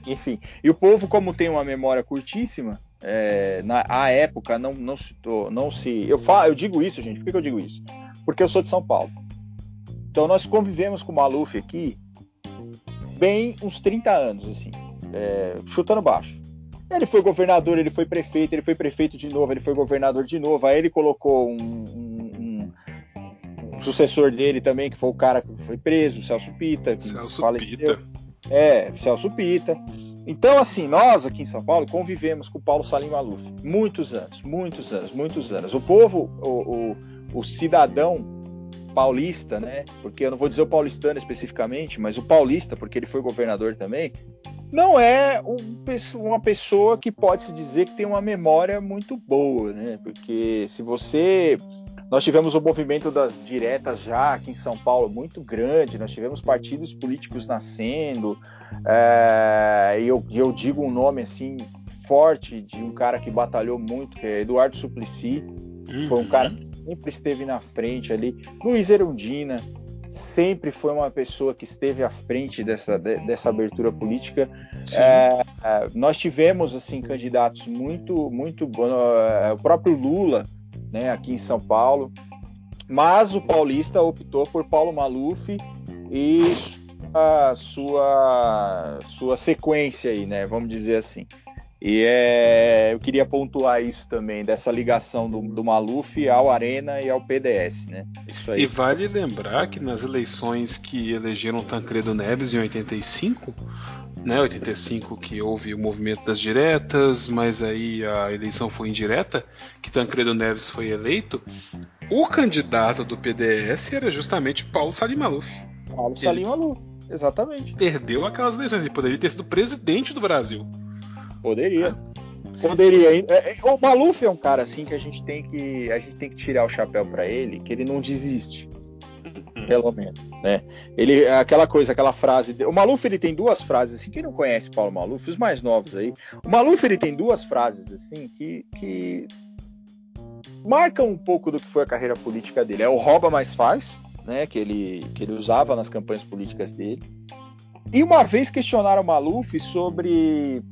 Enfim. E o povo, como tem uma memória curtíssima, é, na a época não, não se não se eu falo, eu digo isso, gente. Por que eu digo isso? Porque eu sou de São Paulo. Então nós convivemos com o Maluf aqui bem uns 30 anos, assim, é, chutando baixo. Ele foi governador, ele foi prefeito, ele foi prefeito de novo, ele foi governador de novo. Aí ele colocou um, um, um sucessor dele também, que foi o cara que foi preso, Celso Pita. Celso Pita. É, Celso Pita. Então, assim, nós aqui em São Paulo convivemos com o Paulo Salim Maluf muitos anos, muitos anos, muitos anos. O povo, o, o, o cidadão paulista, né? Porque eu não vou dizer o paulistano especificamente, mas o paulista, porque ele foi governador também, não é uma pessoa que pode se dizer que tem uma memória muito boa, né? Porque se você. Nós tivemos o movimento das diretas já aqui em São Paulo muito grande, nós tivemos partidos políticos nascendo, é, e eu, eu digo um nome assim forte de um cara que batalhou muito, que é Eduardo Suplicy, uhum. foi um cara que sempre esteve na frente ali, Luiz Erundina, sempre foi uma pessoa que esteve à frente dessa, dessa abertura política. É, é, nós tivemos assim candidatos muito muito é, o próprio Lula, né, aqui em São Paulo, mas o paulista optou por Paulo Maluf e a sua sua sequência aí, né, vamos dizer assim. E é, eu queria pontuar isso também, dessa ligação do, do Maluf ao Arena e ao PDS, né? Isso aí. E vale lembrar que nas eleições que elegeram Tancredo Neves em 85, né, 85 que houve o movimento das diretas, mas aí a eleição foi indireta, que Tancredo Neves foi eleito, o candidato do PDS era justamente Paulo Salim Maluf. Paulo Salim Maluf, exatamente. Perdeu aquelas eleições, ele poderia ter sido presidente do Brasil. Poderia. Poderia. É, é, o Maluf é um cara assim que a gente tem que a gente tem que tirar o chapéu para ele, que ele não desiste. Uhum. Pelo menos, né? Ele aquela coisa, aquela frase, o Maluf ele tem duas frases assim, quem não conhece Paulo Maluf, os mais novos aí. O Maluf ele tem duas frases assim que que marcam um pouco do que foi a carreira política dele. É o rouba mais faz, né, que ele que ele usava nas campanhas políticas dele. E uma vez questionaram o Maluf sobre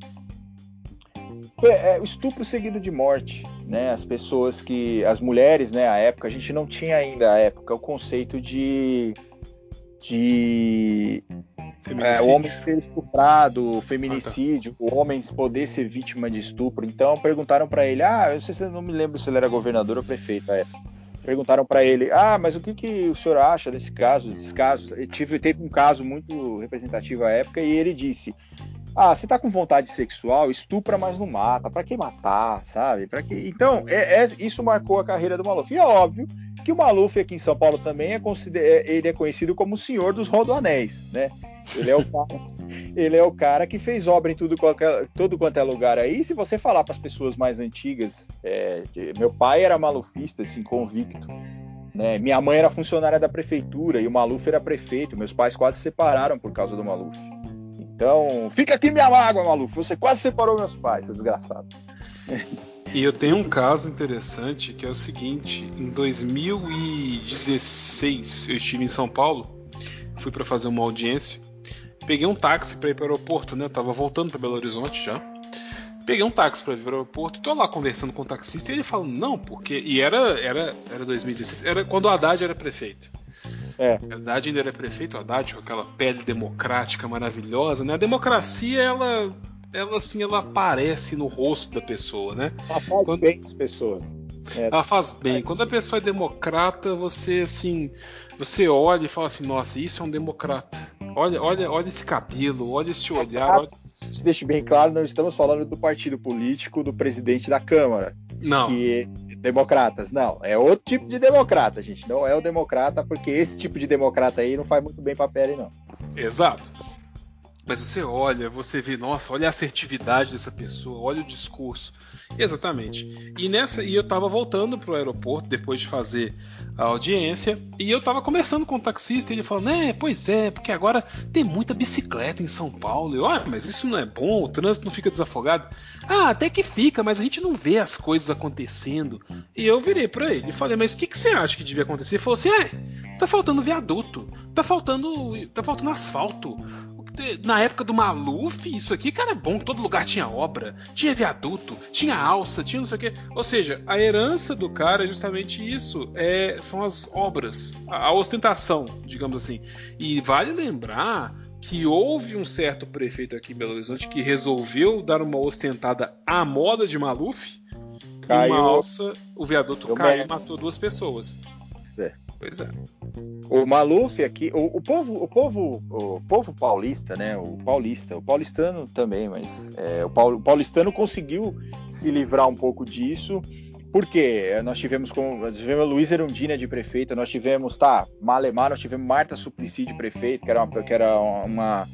é, estupro seguido de morte, né? As pessoas que, as mulheres, né? A época a gente não tinha ainda a época o conceito de de é, o homem ser estuprado, feminicídio, ah, tá. o homem poder ser vítima de estupro. Então perguntaram para ele, ah, eu sei se não me lembro se ele era governador ou prefeito à época. Perguntaram para ele, ah, mas o que, que o senhor acha desse caso, desse caso? Tive, teve um caso muito representativo à época e ele disse, ah, você tá com vontade sexual, estupra, mas não mata. Para que matar, sabe? Para que? Então, é, é, isso marcou a carreira do Maluf. E é óbvio que o Maluf aqui em São Paulo também é, é ele é conhecido como o senhor dos rodoanéis, né? Ele é o cara, ele é o cara que fez obra em tudo qualquer, todo quanto é lugar aí. Se você falar para as pessoas mais antigas, é, meu pai era malufista, assim, convicto. Né? Minha mãe era funcionária da prefeitura e o Maluf era prefeito. Meus pais quase se separaram por causa do Maluf. Então, fica aqui minha mágoa, maluco. Você quase separou meus pais, seu desgraçado. E eu tenho um caso interessante que é o seguinte: em 2016 eu estive em São Paulo, fui para fazer uma audiência, peguei um táxi para ir para o aeroporto, né? Eu tava voltando para Belo Horizonte já. Peguei um táxi para ir para o aeroporto, tô lá conversando com o taxista e ele falou: "Não, porque e era era era 2016, era quando o Haddad era prefeito. É. Haddad ainda era prefeito, Haddad com aquela pele democrática maravilhosa, né? A democracia, ela, ela assim, ela aparece no rosto da pessoa, né? Ela faz Quando... bem as pessoas. É. Ela faz bem. Quando a pessoa é democrata, você assim, você olha e fala assim, nossa, isso é um democrata. Olha, olha, olha esse cabelo, olha esse olhar. Olha... Deixe bem claro, não estamos falando do partido político do presidente da Câmara. Não. Que democratas. Não, é outro tipo de democrata, gente. Não é o democrata, porque esse tipo de democrata aí não faz muito bem pra pele, não. Exato. Mas você olha, você vê, nossa, olha a assertividade dessa pessoa, olha o discurso. Exatamente. E nessa, e eu tava voltando pro aeroporto depois de fazer a audiência, e eu tava conversando com o taxista, e ele falou: "Né, pois é, porque agora tem muita bicicleta em São Paulo". Eu: "Ah, mas isso não é bom, o trânsito não fica desafogado". "Ah, até que fica, mas a gente não vê as coisas acontecendo". E eu virei para ele e falei: "Mas o que que você acha que devia acontecer?". Ele falou assim: "É, tá faltando viaduto, tá faltando, tá faltando asfalto na época do Maluf, isso aqui, cara, é bom. Todo lugar tinha obra, tinha viaduto, tinha alça, tinha não sei o quê. Ou seja, a herança do cara é justamente isso. É, são as obras, a, a ostentação, digamos assim. E vale lembrar que houve um certo prefeito aqui em Belo Horizonte que resolveu dar uma ostentada à moda de Maluf. Caiu. Uma alça, o viaduto caiu e matou duas pessoas. Certo. Pois é. O Maluf aqui, o, o, povo, o povo, o povo paulista, né? O paulista, o paulistano também, mas é, o, paulistano conseguiu se livrar um pouco disso. Porque nós tivemos com nós tivemos a Luísa Erundina de prefeita, nós tivemos, tá, Malemar, nós tivemos Marta Suplicy de prefeito, que era uma, que era uma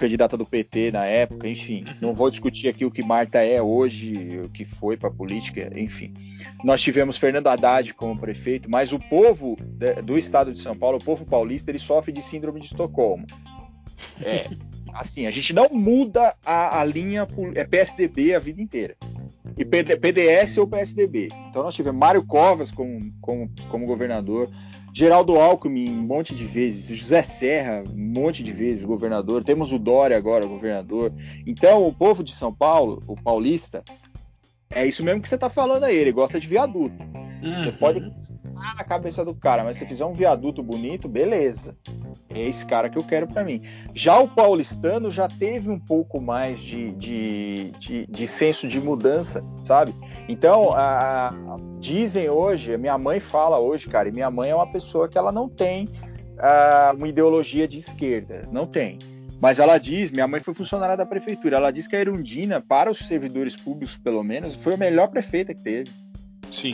candidata do PT na época, enfim. Uhum. Não vou discutir aqui o que Marta é hoje, o que foi para a política, enfim. Nós tivemos Fernando Haddad como prefeito, mas o povo do estado de São Paulo, o povo paulista, ele sofre de síndrome de Estocolmo. É, assim, a gente não muda a, a linha é PSDB a vida inteira. E PDS ou PSDB. Então nós tivemos Mário Covas como, como, como governador, Geraldo Alckmin, um monte de vezes. José Serra, um monte de vezes, governador. Temos o Dória agora, governador. Então, o povo de São Paulo, o paulista, é isso mesmo que você está falando aí. Ele gosta de viaduto. Uhum. Você, pode, na cabeça do cara, mas se fizer um viaduto bonito, beleza. É esse cara que eu quero para mim. Já o paulistano já teve um pouco mais de, de, de, de senso de mudança, sabe? Então, a, dizem hoje, minha mãe fala hoje, cara, e minha mãe é uma pessoa que ela não tem a, uma ideologia de esquerda, não tem. Mas ela diz, minha mãe foi funcionária da prefeitura, ela diz que a Erundina, para os servidores públicos pelo menos, foi a melhor prefeita que teve.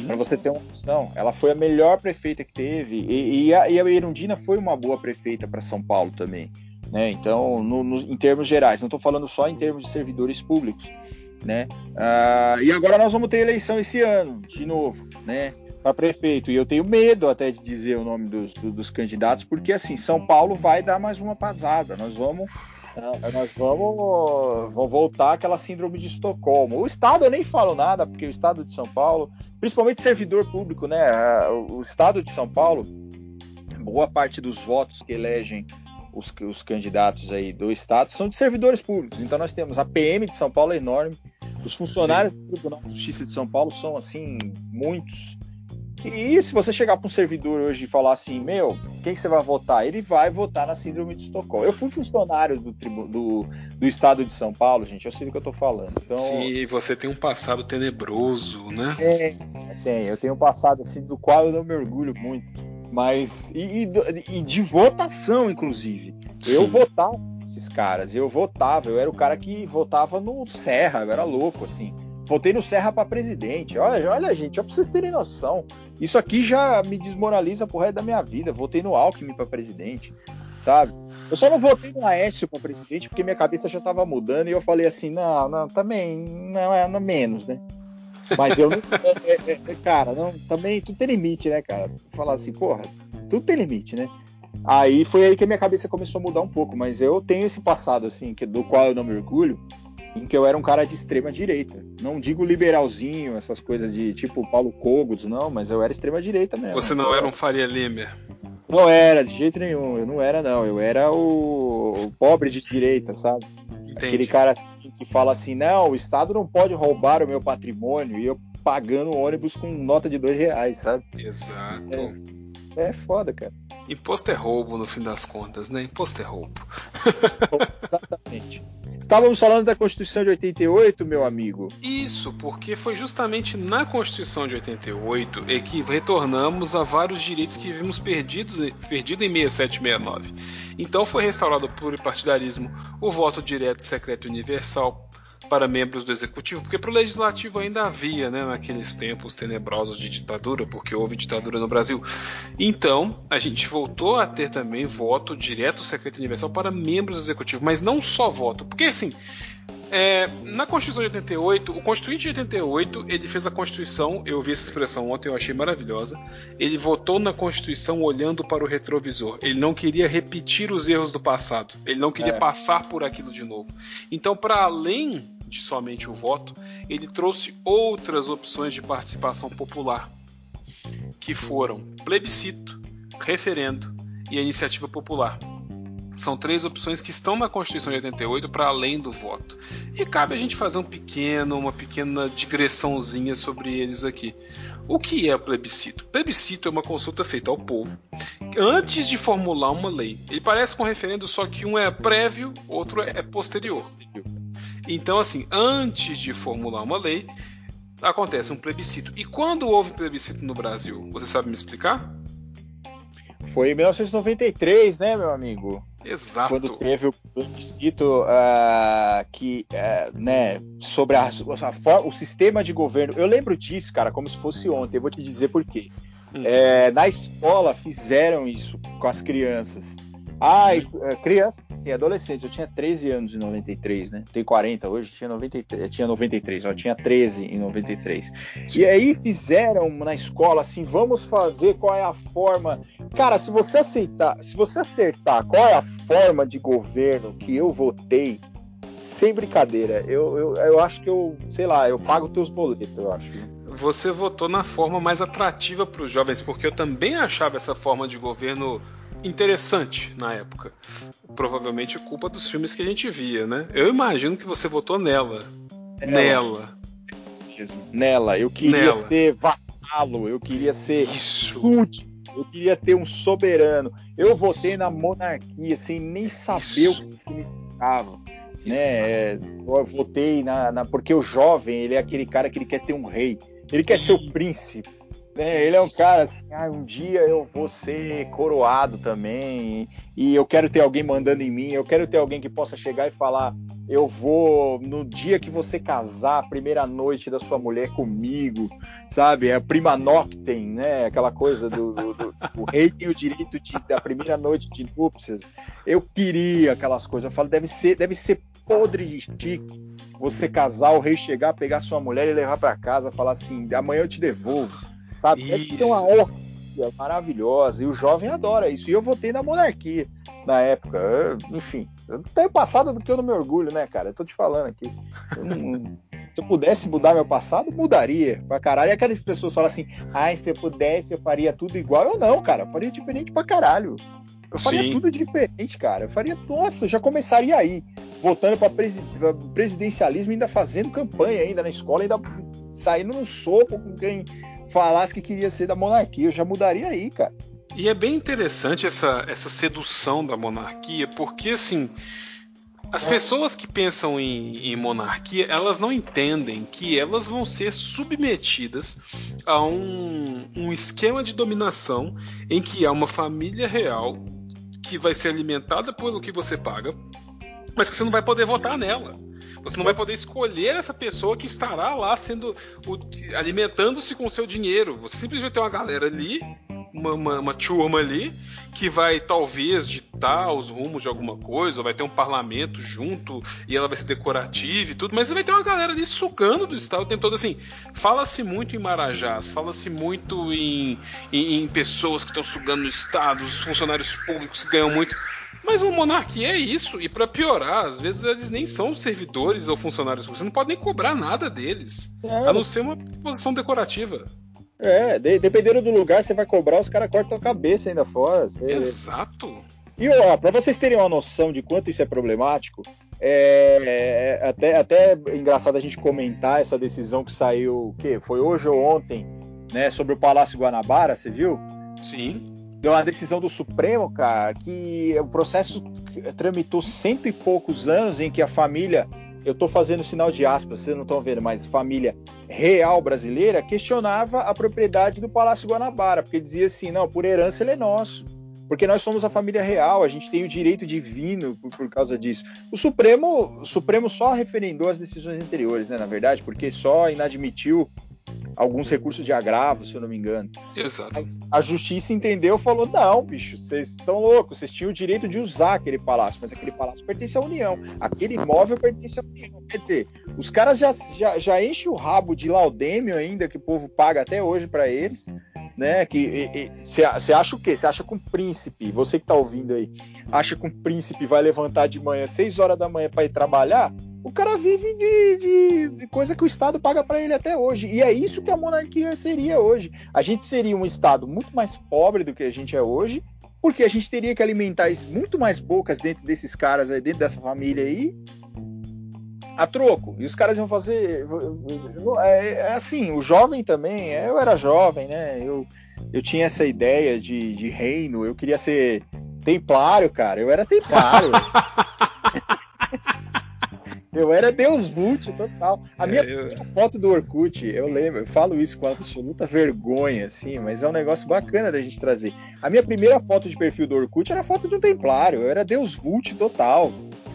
Para você ter uma noção, ela foi a melhor prefeita que teve. E, e, a, e a Erundina foi uma boa prefeita para São Paulo também. Né? Então, no, no, em termos gerais, não estou falando só em termos de servidores públicos. Né? Uh, e agora nós vamos ter eleição esse ano, de novo, né? Para prefeito. E eu tenho medo até de dizer o nome dos, dos candidatos, porque assim, São Paulo vai dar mais uma pasada. Nós vamos é, nós vamos, vamos voltar àquela síndrome de Estocolmo. O Estado eu nem falo nada, porque o Estado de São Paulo, principalmente servidor público, né? O Estado de São Paulo, boa parte dos votos que elegem os, os candidatos aí do Estado são de servidores públicos. Então nós temos a PM de São Paulo é enorme, os funcionários Sim. do Tribunal de Justiça de São Paulo são assim muitos. E se você chegar para um servidor hoje e falar assim, meu, quem você vai votar? Ele vai votar na síndrome de Estocolmo. Eu fui funcionário do, do, do estado de São Paulo, gente, eu sei do que eu tô falando. Então, Sim, você tem um passado tenebroso, né? É, tem, eu tenho um passado assim do qual eu não me orgulho muito. Mas. E, e, e de votação, inclusive. Sim. Eu votava esses caras, eu votava, eu era o cara que votava no Serra, eu era louco, assim. Votei no Serra para presidente. Olha, olha, gente, ó, pra vocês terem noção. Isso aqui já me desmoraliza pro resto da minha vida. Votei no Alckmin para presidente, sabe? Eu só não votei no Aécio para presidente porque minha cabeça já tava mudando e eu falei assim: não, não, também, não é não, menos, né? Mas eu. É, é, é, cara, não, também tudo tem limite, né, cara? Falar assim, porra, tudo tem limite, né? Aí foi aí que a minha cabeça começou a mudar um pouco, mas eu tenho esse passado, assim, que, do qual eu não me orgulho, em que eu era um cara de extrema direita. Não digo liberalzinho, essas coisas de tipo Paulo Cogos, não, mas eu era extrema direita mesmo. Você não era um Faria Limer? Não era, de jeito nenhum. Eu não era, não. Eu era o, o pobre de direita, sabe? Entendi. Aquele cara assim, que fala assim: não, o Estado não pode roubar o meu patrimônio e eu pagando ônibus com nota de dois reais, sabe? Exato. É, é foda, cara. Imposto é roubo, no fim das contas, né? Imposto é roubo. Exatamente. Estávamos falando da Constituição de 88, meu amigo. Isso, porque foi justamente na Constituição de 88 é que retornamos a vários direitos que vimos perdidos, perdido em 67 69. Então foi restaurado o pluripartidarismo, o voto direto, secreto e universal, para membros do executivo, porque para o legislativo ainda havia, né, naqueles tempos tenebrosos de ditadura, porque houve ditadura no Brasil. Então, a gente voltou a ter também voto direto, secreto universal para membros do executivo, mas não só voto, porque assim. É, na Constituição de 88, o Constituinte de 88 ele fez a Constituição. Eu vi essa expressão ontem, eu achei maravilhosa. Ele votou na Constituição olhando para o retrovisor. Ele não queria repetir os erros do passado. Ele não queria é. passar por aquilo de novo. Então, para além de somente o voto, ele trouxe outras opções de participação popular, que foram plebiscito, referendo e a iniciativa popular. São três opções que estão na Constituição de 88 para além do voto. E cabe a gente fazer um pequeno, uma pequena digressãozinha sobre eles aqui. O que é plebiscito? Plebiscito é uma consulta feita ao povo antes de formular uma lei. Ele parece com um referendo, só que um é prévio, outro é posterior. Então, assim, antes de formular uma lei, acontece um plebiscito. E quando houve plebiscito no Brasil? Você sabe me explicar? Foi em 1993, né, meu amigo? Exato. Quando teve o plebiscito uh, que, uh, né, sobre a, a, o sistema de governo. Eu lembro disso, cara, como se fosse ontem. Eu vou te dizer por quê. Hum. É, na escola fizeram isso com as crianças. Ai, é, criança, sim, adolescente. Eu tinha 13 anos em 93, né? Tenho 40 hoje, tinha 93, tinha 93, eu tinha 13 em 93. E aí fizeram na escola assim, vamos ver qual é a forma. Cara, se você aceitar, se você acertar qual é a forma de governo que eu votei, sem brincadeira, eu, eu, eu acho que eu, sei lá, eu pago teus boletos, eu acho. Você votou na forma mais atrativa para os jovens, porque eu também achava essa forma de governo interessante na época. Provavelmente culpa dos filmes que a gente via, né? Eu imagino que você votou nela. Nela. Nela. Eu queria nela. ter vassalo, eu queria ser Isso. eu queria ter um soberano. Eu votei na monarquia sem nem saber Isso. o que significava. Né? Eu votei na, na, Porque o jovem, ele é aquele cara que ele quer ter um rei. Ele quer ser o príncipe. Né? Ele é um cara assim, ah, um dia eu vou ser coroado também, e eu quero ter alguém mandando em mim, eu quero ter alguém que possa chegar e falar: eu vou, no dia que você casar, a primeira noite da sua mulher comigo, sabe? É a prima noctem, né? Aquela coisa do, do, do o rei tem o direito de, da primeira noite de núpcias. Eu queria aquelas coisas. Eu falo, deve ser, deve ser podre de chique você casar, o rei chegar, pegar sua mulher e levar para casa, falar assim: amanhã eu te devolvo Sabe? Isso. Deve ser uma orgia maravilhosa. E o jovem adora isso. E eu votei na monarquia na época. Eu, enfim, eu tenho passado do que eu não me orgulho, né, cara? Eu tô te falando aqui. Não, se eu pudesse mudar meu passado, mudaria pra caralho. E aquelas pessoas falam assim: ai, se eu pudesse, eu faria tudo igual. Eu não, cara. Eu faria diferente pra caralho. Eu faria Sim. tudo diferente, cara. Eu faria, nossa, já começaria aí, voltando para presi presidencialismo, ainda fazendo campanha ainda na escola, ainda saindo num soco com quem falasse que queria ser da monarquia, eu já mudaria aí, cara. E é bem interessante essa, essa sedução da monarquia, porque assim. As é. pessoas que pensam em, em, monarquia, elas não entendem que elas vão ser submetidas a um, um esquema de dominação em que há uma família real que vai ser alimentada pelo que você paga, mas que você não vai poder votar nela. Você não vai poder escolher essa pessoa que estará lá sendo alimentando-se com o seu dinheiro. Você simplesmente tem uma galera ali, uma, uma, uma, turma ali, que vai talvez ditar os rumos de alguma coisa, vai ter um parlamento junto e ela vai ser decorativa e tudo, mas vai ter uma galera ali sugando do Estado o tempo todo. Assim, fala-se muito em Marajás, fala-se muito em, em, em pessoas que estão sugando no Estado, os funcionários públicos que ganham muito. Mas uma monarquia é isso, e para piorar, às vezes eles nem são servidores ou funcionários você não pode nem cobrar nada deles, é. a não ser uma posição decorativa. É, de, dependendo do lugar, você vai cobrar, os caras cortam a cabeça ainda fora. Você... Exato. E ó, pra vocês terem uma noção de quanto isso é problemático, é, é até, até engraçado a gente comentar essa decisão que saiu, que foi hoje ou ontem, né, sobre o Palácio Guanabara, você viu? Sim deu uma decisão do Supremo, cara, que o processo tramitou cento e poucos anos em que a família, eu estou fazendo sinal de aspas, vocês não estão vendo, mas família real brasileira questionava a propriedade do Palácio Guanabara, porque dizia assim, não, por herança ele é nosso. Porque nós somos a família real, a gente tem o direito divino por, por causa disso. O Supremo, o Supremo só referendou as decisões anteriores, né, na verdade, porque só inadmitiu alguns recursos de agravo, se eu não me engano. Exato. A justiça entendeu, falou: não, bicho, vocês estão loucos, vocês tinham o direito de usar aquele palácio, mas aquele palácio pertence à União, aquele imóvel pertence à União. Quer dizer, os caras já, já, já enchem o rabo de laudêmio ainda, que o povo paga até hoje para eles, né? Que você acha o quê? Você acha que um príncipe, você que tá ouvindo aí, acha que um príncipe vai levantar de manhã, 6 horas da manhã para ir trabalhar? O cara vive de, de, de coisa que o Estado paga para ele até hoje. E é isso que a monarquia seria hoje. A gente seria um Estado muito mais pobre do que a gente é hoje, porque a gente teria que alimentar muito mais bocas dentro desses caras, dentro dessa família aí, a troco. E os caras iam fazer. É, é assim, o jovem também, eu era jovem, né? Eu, eu tinha essa ideia de, de reino, eu queria ser templário, cara. Eu era templário. Eu era Deus Vult total. A é, minha eu... foto do Orkut, eu lembro, eu falo isso com absoluta vergonha, assim, mas é um negócio bacana da gente trazer. A minha primeira foto de perfil do Orkut era foto de um templário, eu era Deus Vult total.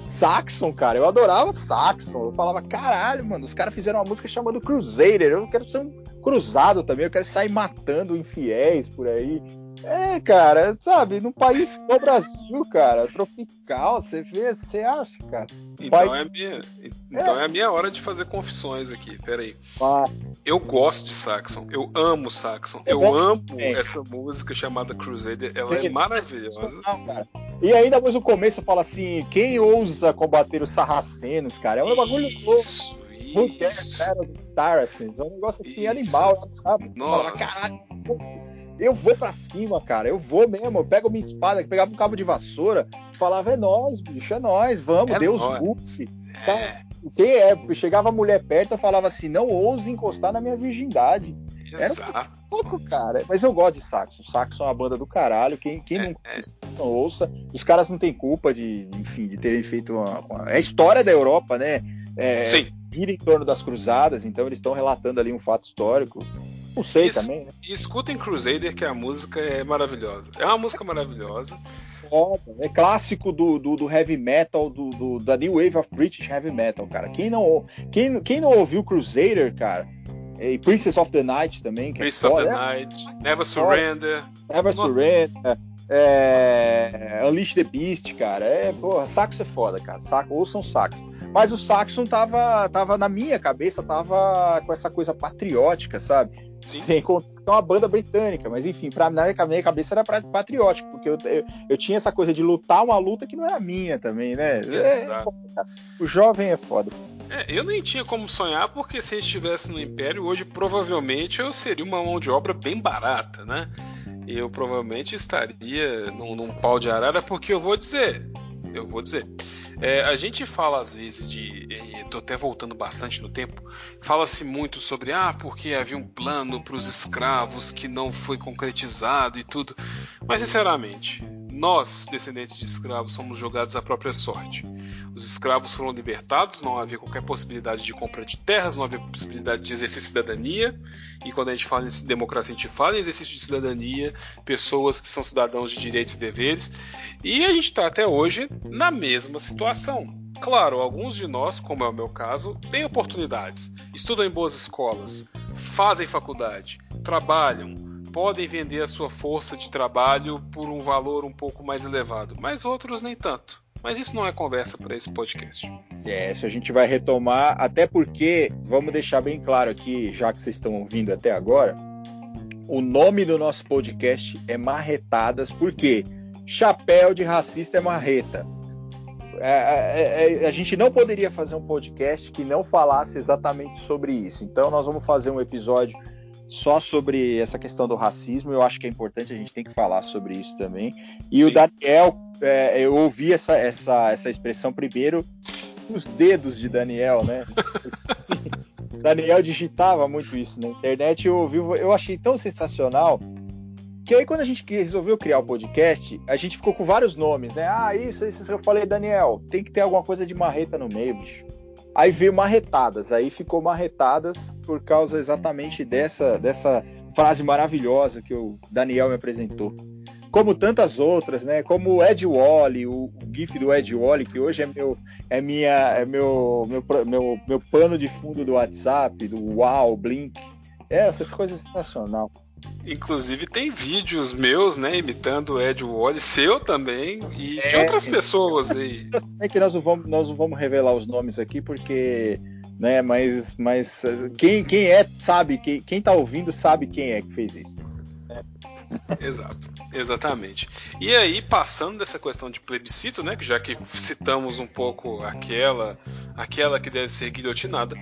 Saxon, cara, eu adorava Saxon. Eu falava, caralho, mano, os caras fizeram uma música chamada Crusader. Eu quero ser um cruzado também, eu quero sair matando infiéis por aí. É, cara, sabe, num país como o Brasil, cara, tropical, você vê, você acha, cara. Então, país... é, a minha, então é. é. a minha hora de fazer confissões aqui, peraí. Ah. Eu gosto de Saxon, eu amo Saxon, eu, eu amo essa música chamada Crusader, ela Sim, é maravilhosa. Cara. E ainda depois no começo fala assim, quem ousa combater os sarracenos, cara, é um bagulho isso, louco. Isso. Saracens, é um negócio assim, isso. animal, sabe? Nossa. Fala, caralho, eu vou pra cima, cara. Eu vou mesmo. Eu pego minha espada, pegava um cabo de vassoura, falava, é nós, bicho, é nós, vamos, é Deus Gutse. Tá? Quem é? Chegava a mulher perto, eu falava assim, não ouse encostar na minha virgindade. Exato. Era um pouco, cara. Mas eu gosto de Saxon. Saxon é uma banda do caralho. Quem, quem é, não, é. não ouça, os caras não têm culpa de, enfim, de terem feito uma, uma... É a história da Europa, né? É, Sim. Gira em torno das cruzadas, então eles estão relatando ali um fato histórico. Não sei também, né? E escutem Crusader, que a música é maravilhosa. É uma música maravilhosa. É clássico do, do, do heavy metal, do, do, da New Wave of British Heavy Metal, cara. Quem não, quem, quem não ouviu Crusader, cara, e Princess of the Night também. É Princess é of the Night, Never Surrender. Never Surrender. É, Unleash the Beast, cara. É, porra, Saxo é foda, cara. Saco, ouçam Saxo. Mas o Saxon tava, tava na minha cabeça, tava com essa coisa patriótica, sabe? Sem contar é uma banda britânica, mas enfim, pra, na minha cabeça era patriótico, porque eu, eu, eu, tinha essa coisa de lutar uma luta que não era minha também, né? É, o jovem é foda. É, eu nem tinha como sonhar, porque se estivesse no Império, hoje provavelmente eu seria uma mão de obra bem barata, né? Eu provavelmente estaria num, num pau de arara, porque eu vou dizer, eu vou dizer, é, a gente fala às vezes de. Estou até voltando bastante no tempo. Fala-se muito sobre ah, porque havia um plano para os escravos que não foi concretizado e tudo. Mas sinceramente, nós, descendentes de escravos, somos jogados à própria sorte. Os escravos foram libertados, não havia qualquer possibilidade de compra de terras, não havia possibilidade de exercer cidadania. E quando a gente fala em democracia, a gente fala em exercício de cidadania, pessoas que são cidadãos de direitos e deveres. E a gente está até hoje na mesma situação. Claro, alguns de nós, como é o meu caso, têm oportunidades, estudam em boas escolas, fazem faculdade, trabalham, podem vender a sua força de trabalho por um valor um pouco mais elevado, mas outros nem tanto. Mas isso não é conversa para esse podcast. É, isso a gente vai retomar, até porque, vamos deixar bem claro aqui, já que vocês estão ouvindo até agora, o nome do nosso podcast é Marretadas, porque chapéu de racista é marreta. É, é, é, a gente não poderia fazer um podcast que não falasse exatamente sobre isso. Então, nós vamos fazer um episódio só sobre essa questão do racismo. Eu acho que é importante, a gente tem que falar sobre isso também. E Sim. o Daniel, é, eu ouvi essa, essa, essa expressão primeiro os dedos de Daniel, né? Daniel digitava muito isso na internet. Eu ouvi, eu achei tão sensacional que aí quando a gente resolveu criar o podcast, a gente ficou com vários nomes, né? Ah, isso, isso eu falei, Daniel, tem que ter alguma coisa de marreta no meio, bicho. Aí veio marretadas, aí ficou marretadas por causa exatamente dessa, dessa frase maravilhosa que o Daniel me apresentou. Como tantas outras, né? Como o Ed Wally, o, o GIF do Ed Wally, que hoje é meu, é minha, é meu, meu, meu, meu pano de fundo do WhatsApp, do Wow, Blink. É, essas coisas sensacional. Inclusive tem vídeos meus, né, imitando o Ed Wally, seu também, e é, de outras pessoas aí. É que nós não vamos, nós não vamos revelar os nomes aqui, porque, né, mas, mas quem, quem é sabe, quem, quem tá ouvindo sabe quem é que fez isso. Né? Exato, exatamente. E aí, passando dessa questão de plebiscito, né, que já que citamos um pouco aquela, aquela que deve ser guilhotinada,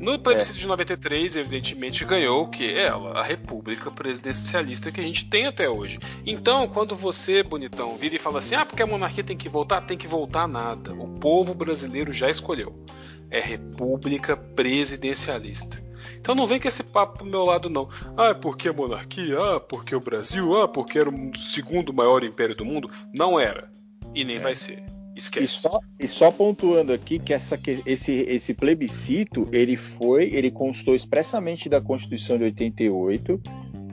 no plebiscito é. de 93, evidentemente, ganhou o que? Ela, a república presidencialista que a gente tem até hoje. Então, quando você, bonitão, vira e fala assim, ah, porque a monarquia tem que voltar, tem que voltar nada. O povo brasileiro já escolheu. É república presidencialista. Então não vem com esse papo pro meu lado, não. Ah, é porque a monarquia, ah, porque o Brasil, ah, porque era o segundo maior império do mundo. Não era. E nem é. vai ser. Esquece. E só, e só pontuando aqui que, essa, que esse, esse plebiscito ele foi, ele constou expressamente da Constituição de 88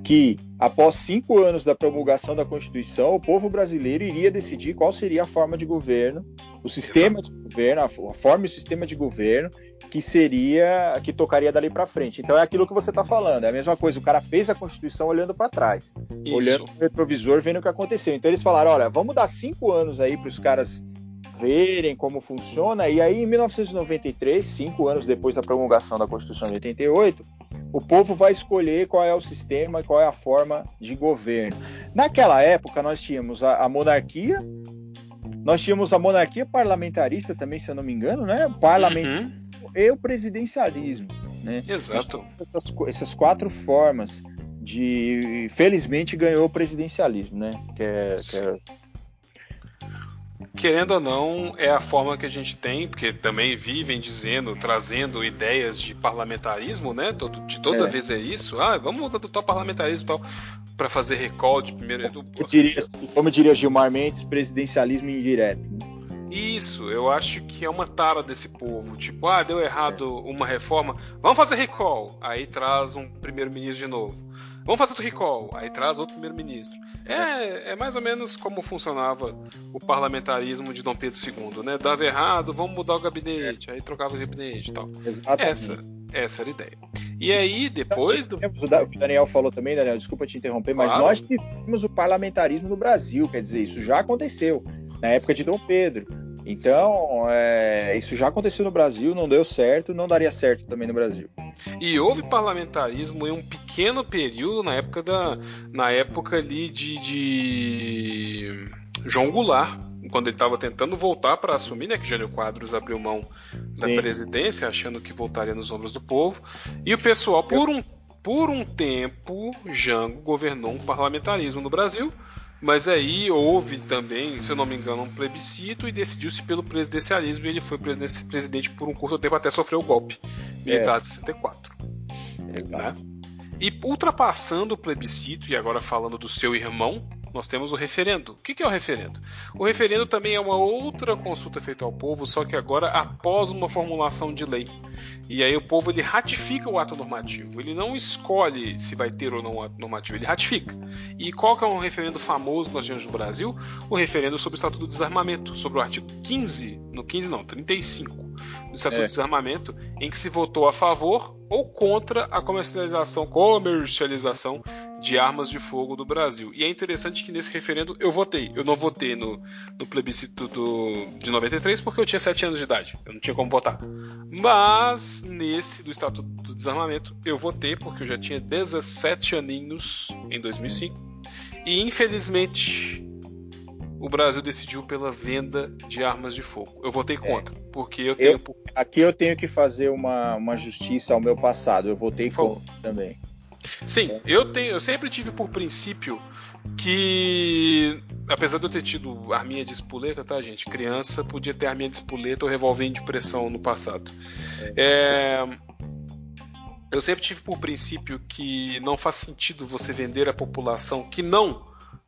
que após cinco anos da promulgação da Constituição, o povo brasileiro iria decidir qual seria a forma de governo, o sistema Exato. de governo, a forma e o sistema de governo que seria, que tocaria dali para frente. Então é aquilo que você está falando, é a mesma coisa. O cara fez a Constituição olhando para trás, Isso. olhando o retrovisor, vendo o que aconteceu. Então eles falaram, olha, vamos dar cinco anos aí para os caras verem como funciona. E aí, em 1993, cinco anos depois da promulgação da Constituição de 88, o povo vai escolher qual é o sistema, qual é a forma de governo. Naquela época, nós tínhamos a, a monarquia, nós tínhamos a monarquia parlamentarista também, se eu não me engano, né? Parlamento uhum. e o presidencialismo, né? Exato. Essas, essas quatro formas de, felizmente, ganhou o presidencialismo, né? Que é, que é querendo ou não, é a forma que a gente tem, porque também vivem dizendo, trazendo ideias de parlamentarismo, né? De toda é. vez é isso. Ah, vamos adotar parlamentarismo e tal, para fazer recall de primeiro. Como diria, como diria Gilmar Mendes, presidencialismo indireto. Isso, eu acho que é uma tara desse povo. Tipo, ah, deu errado uma reforma, vamos fazer recall. Aí traz um primeiro-ministro de novo. Vamos fazer outro recall. Aí traz outro primeiro-ministro. É, é mais ou menos como funcionava o parlamentarismo de Dom Pedro II, né? Dava errado, vamos mudar o gabinete. Aí trocava o gabinete e tal. Exatamente. Essa, essa era a ideia. E aí, depois do. O que o Daniel falou também, Daniel, desculpa te interromper, claro. mas nós tivemos o parlamentarismo no Brasil, quer dizer, isso já aconteceu na época de Dom Pedro. Então, é, isso já aconteceu no Brasil, não deu certo, não daria certo também no Brasil. E houve parlamentarismo em um pequeno período na época da, na época ali de, de João Goulart, quando ele estava tentando voltar para assumir, né, que Jânio Quadros abriu mão da Sim. presidência, achando que voltaria nos ombros do povo, e o pessoal por um por um tempo Jango governou um parlamentarismo no Brasil mas aí houve também, se eu não me engano, um plebiscito e decidiu-se pelo presidencialismo e ele foi presidente por um curto tempo até sofrer o golpe militar é. de 64. Né? E ultrapassando o plebiscito, e agora falando do seu irmão, nós temos o referendo. O que é o referendo? O referendo também é uma outra consulta feita ao povo, só que agora após uma formulação de lei. E aí o povo ele ratifica o ato normativo. Ele não escolhe se vai ter ou não o ato normativo, ele ratifica. E qual que é um referendo famoso que nós temos no Brasil? O referendo sobre o Estatuto do Desarmamento, sobre o artigo 15, no 15 não, 35 do Estatuto é. do Desarmamento, em que se votou a favor ou contra a comercialização, comercialização de armas de fogo do Brasil. E é interessante que nesse referendo eu votei. Eu não votei no, no plebiscito do, de 93 porque eu tinha 7 anos de idade. Eu não tinha como votar. Mas nesse do Estatuto do Desarmamento eu votei porque eu já tinha 17 aninhos em 2005. E infelizmente o Brasil decidiu pela venda de armas de fogo. Eu votei contra, é. porque eu tenho. Eu, aqui eu tenho que fazer uma, uma justiça ao meu passado. Eu votei contra também. Sim, eu tenho, eu sempre tive por princípio que, apesar de eu ter tido arminha de espoleta, tá, gente? Criança podia ter arminha de espoleta ou revólver de pressão no passado. É. É, eu sempre tive por princípio que não faz sentido você vender a população que não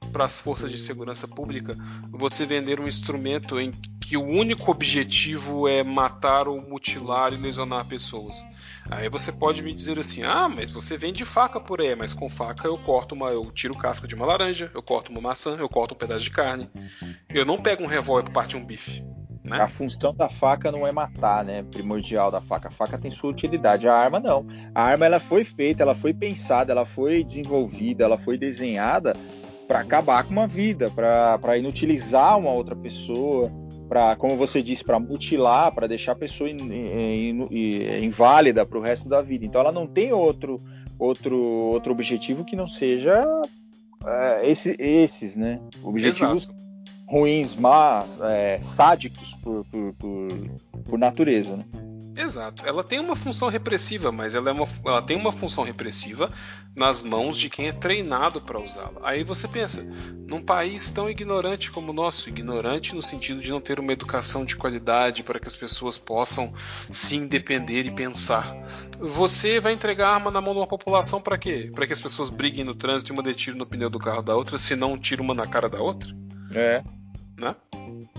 para as forças de segurança pública você vender um instrumento em que o único objetivo é matar ou mutilar e lesionar pessoas. Aí você pode me dizer assim: "Ah, mas você vende faca por aí, mas com faca eu corto uma, eu tiro casca de uma laranja, eu corto uma maçã, eu corto um pedaço de carne. Eu não pego um revólver para partir um bife." Né? A função da faca não é matar, né? Primordial da faca. A faca tem sua utilidade. A arma não. A arma ela foi feita, ela foi pensada, ela foi desenvolvida, ela foi desenhada para acabar com uma vida, para inutilizar uma outra pessoa, para, como você disse, para mutilar, para deixar a pessoa in, in, in, inválida para o resto da vida. Então ela não tem outro outro outro objetivo que não seja é, esse, esses, né? Objetivos Exato. ruins, mas é, sádicos por, por, por, por natureza, né? Exato. Ela tem uma função repressiva, mas ela, é uma, ela tem uma função repressiva nas mãos de quem é treinado para usá-la. Aí você pensa, num país tão ignorante como o nosso, ignorante no sentido de não ter uma educação de qualidade para que as pessoas possam se independer e pensar. Você vai entregar arma na mão de uma população para quê? Para que as pessoas briguem no trânsito e uma dê tiro no pneu do carro da outra, se não tira uma na cara da outra? É. Né?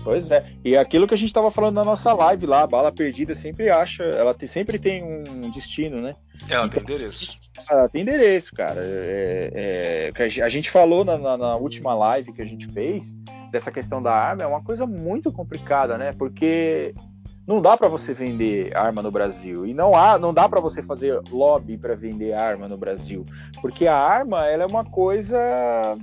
Pois é. E aquilo que a gente estava falando na nossa live lá, a bala perdida sempre acha, ela sempre tem um destino, né? Ela então, tem endereço. Ela tem endereço, cara. É, é, a gente falou na, na, na, última live que a gente fez dessa questão da arma, é uma coisa muito complicada, né? Porque não dá para você vender arma no Brasil e não há, não dá para você fazer lobby para vender arma no Brasil, porque a arma ela é uma coisa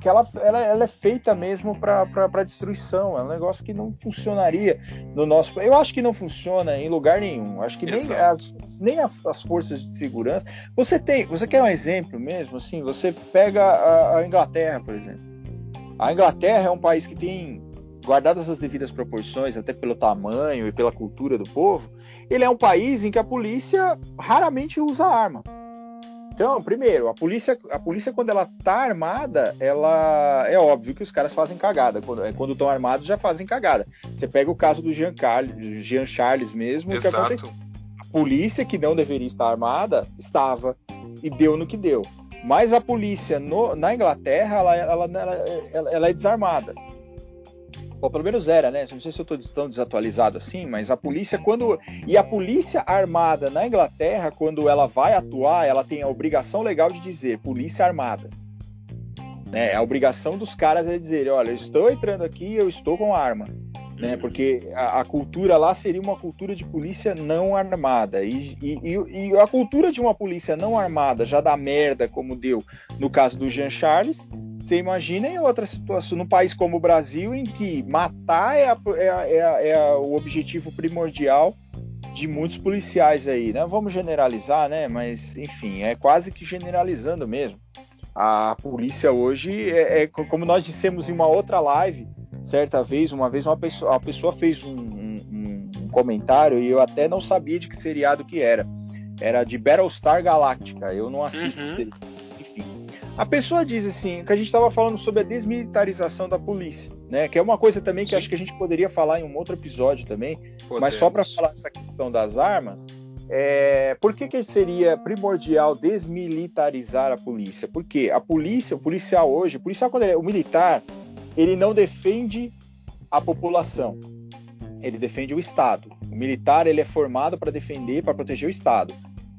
que ela, ela, ela é feita mesmo para destruição. É um negócio que não funcionaria no nosso. Eu acho que não funciona em lugar nenhum. Acho que nem, as, nem as forças de segurança. Você tem. Você quer um exemplo mesmo? Assim, você pega a, a Inglaterra, por exemplo. A Inglaterra é um país que tem, guardadas as devidas proporções, até pelo tamanho e pela cultura do povo, ele é um país em que a polícia raramente usa arma Então, primeiro, a polícia, a polícia quando ela tá armada, ela é óbvio que os caras fazem cagada. Quando é, estão armados já fazem cagada. Você pega o caso do Jean Carles, Jean Charles mesmo, Exato. que aconteceu. A polícia que não deveria estar armada estava e deu no que deu. Mas a polícia no, na Inglaterra ela, ela, ela, ela, é desarmada. Pelo menos era, né? Não sei se eu estou tão desatualizado assim, mas a polícia, quando. E a polícia armada na Inglaterra, quando ela vai atuar, ela tem a obrigação legal de dizer polícia armada. Né? A obrigação dos caras é dizer: olha, eu estou entrando aqui, eu estou com arma né? Porque a, a, cultura lá seria uma cultura de polícia não armada e, e, e, a cultura de uma polícia não armada já dá merda como deu no caso do Jean Charles. Você imagina em outra situação, num país como o Brasil, em que matar é, a, é, é, é o objetivo primordial de muitos policiais aí, né? Vamos generalizar, né? Mas enfim, é quase que generalizando mesmo. A polícia hoje é, é como nós dissemos em uma outra live, certa vez, uma vez uma pessoa, a pessoa fez um, um, um, comentário e eu até não sabia de que seriado que era. Era de Battlestar Galactica. Eu não assisto. Uhum. A pessoa diz assim, que a gente estava falando sobre a desmilitarização da polícia, né? Que é uma coisa também que Sim. acho que a gente poderia falar em um outro episódio também. Podemos. Mas só para falar essa questão das armas, é, por que, que seria primordial desmilitarizar a polícia? Porque a polícia, o policial hoje, o policial quando ele é, o militar, ele não defende a população, ele defende o Estado. O militar ele é formado para defender, para proteger o Estado.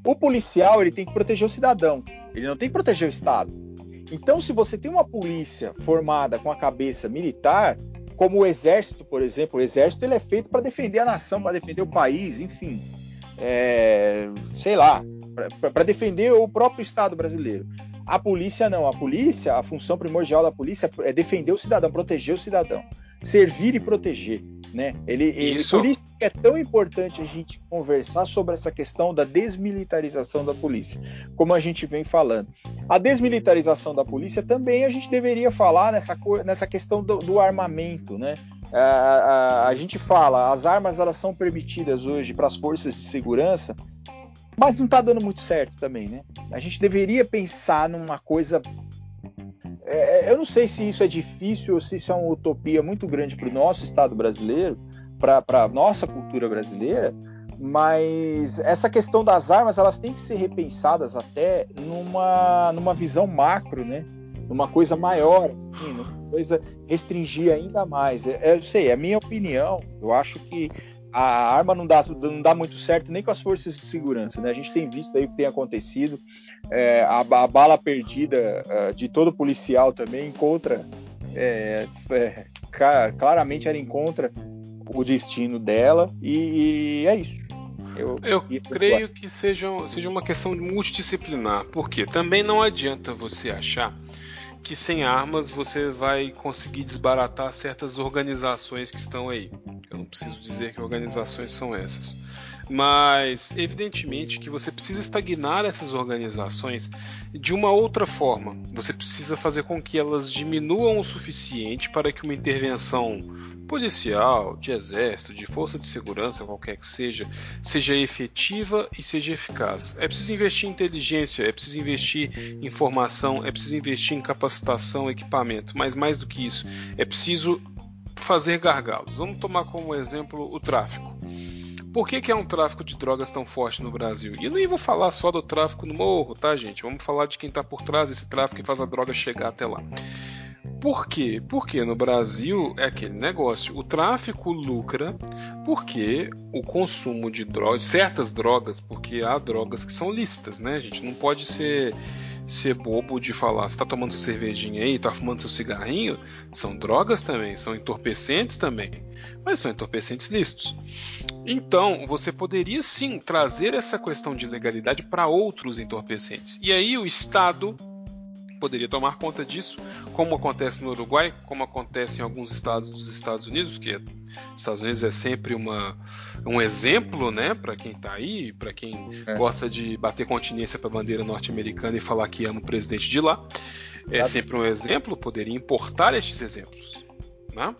O policial ele tem que proteger o cidadão, ele não tem que proteger o Estado. Então, se você tem uma polícia formada com a cabeça militar, como o exército, por exemplo, o exército ele é feito para defender a nação, para defender o país, enfim, é, sei lá, para defender o próprio Estado brasileiro. A polícia não. A polícia, a função primordial da polícia é defender o cidadão, proteger o cidadão, servir e proteger. Né? Ele, ele, por isso que é tão importante a gente conversar sobre essa questão da desmilitarização da polícia, como a gente vem falando. A desmilitarização da polícia também a gente deveria falar nessa, nessa questão do, do armamento, né? A, a, a, gente fala, as armas elas são permitidas hoje para as forças de segurança mas não está dando muito certo também, né? A gente deveria pensar numa coisa. É, é eu não sei se isso é difícil ou se isso é uma utopia muito grande para o nosso Estado brasileiro, para a nossa cultura brasileira, mas essa questão das armas elas têm que ser repensadas até numa, numa visão macro, né? Numa coisa maior, assim, numa coisa restringir ainda mais. É, eu sei, é a minha opinião. Eu acho que a arma não dá, não dá muito certo nem com as forças de segurança. Né? A gente tem visto aí o que tem acontecido. É, a, a, bala perdida uh, de todo policial também encontra. É, é, claramente ela encontra o destino dela e, e é isso. Eu, eu creio que seja, seja uma questão multidisciplinar, porque também não adianta você achar que sem armas você vai conseguir desbaratar certas organizações que estão aí. Eu não preciso dizer que organizações são essas. Mas, evidentemente, que você precisa estagnar essas organizações de uma outra forma. Você precisa fazer com que elas diminuam o suficiente para que uma intervenção policial, de exército, de força de segurança, qualquer que seja, seja efetiva e seja eficaz. É preciso investir em inteligência, é preciso investir em formação, é preciso investir em capacitação, equipamento, mas mais do que isso, é preciso fazer gargalos. Vamos tomar como exemplo o tráfico. Por que, que é um tráfico de drogas tão forte no Brasil? E eu nem vou falar só do tráfico no morro, tá, gente? Vamos falar de quem está por trás desse tráfico e faz a droga chegar até lá. Por quê? Porque no Brasil é aquele negócio. O tráfico lucra porque o consumo de drogas, certas drogas, porque há drogas que são lícitas, né? A gente não pode ser ser bobo de falar, você tá tomando sua cervejinha aí, tá fumando seu cigarrinho, são drogas também, são entorpecentes também, mas são entorpecentes lícitos. Então, você poderia sim trazer essa questão de legalidade para outros entorpecentes. E aí o Estado poderia tomar conta disso, como acontece no Uruguai, como acontece em alguns estados dos Estados Unidos, que é, os Estados Unidos é sempre uma, um exemplo, né, para quem está aí, para quem é. gosta de bater continência para a bandeira norte-americana e falar que ama o presidente de lá. É sempre um exemplo, poderia importar estes exemplos. Né?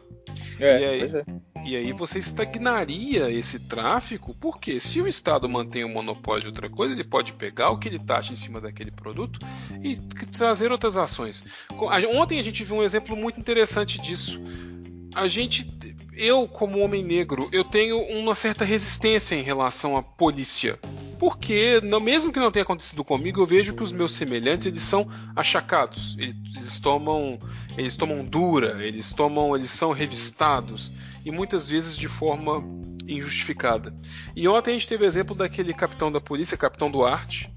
É, e, aí, é. e aí você estagnaria esse tráfico, porque se o Estado mantém o monopólio de outra coisa, ele pode pegar o que ele taxa em cima daquele produto e trazer outras ações. Ontem a gente viu um exemplo muito interessante disso. A gente, eu como homem negro, eu tenho uma certa resistência em relação à polícia porque mesmo que não tenha acontecido comigo, eu vejo que os meus semelhantes eles são achacados, eles, eles tomam eles tomam dura, eles tomam, eles são revistados e muitas vezes de forma injustificada. E ontem a gente teve exemplo daquele capitão da polícia, capitão Duarte,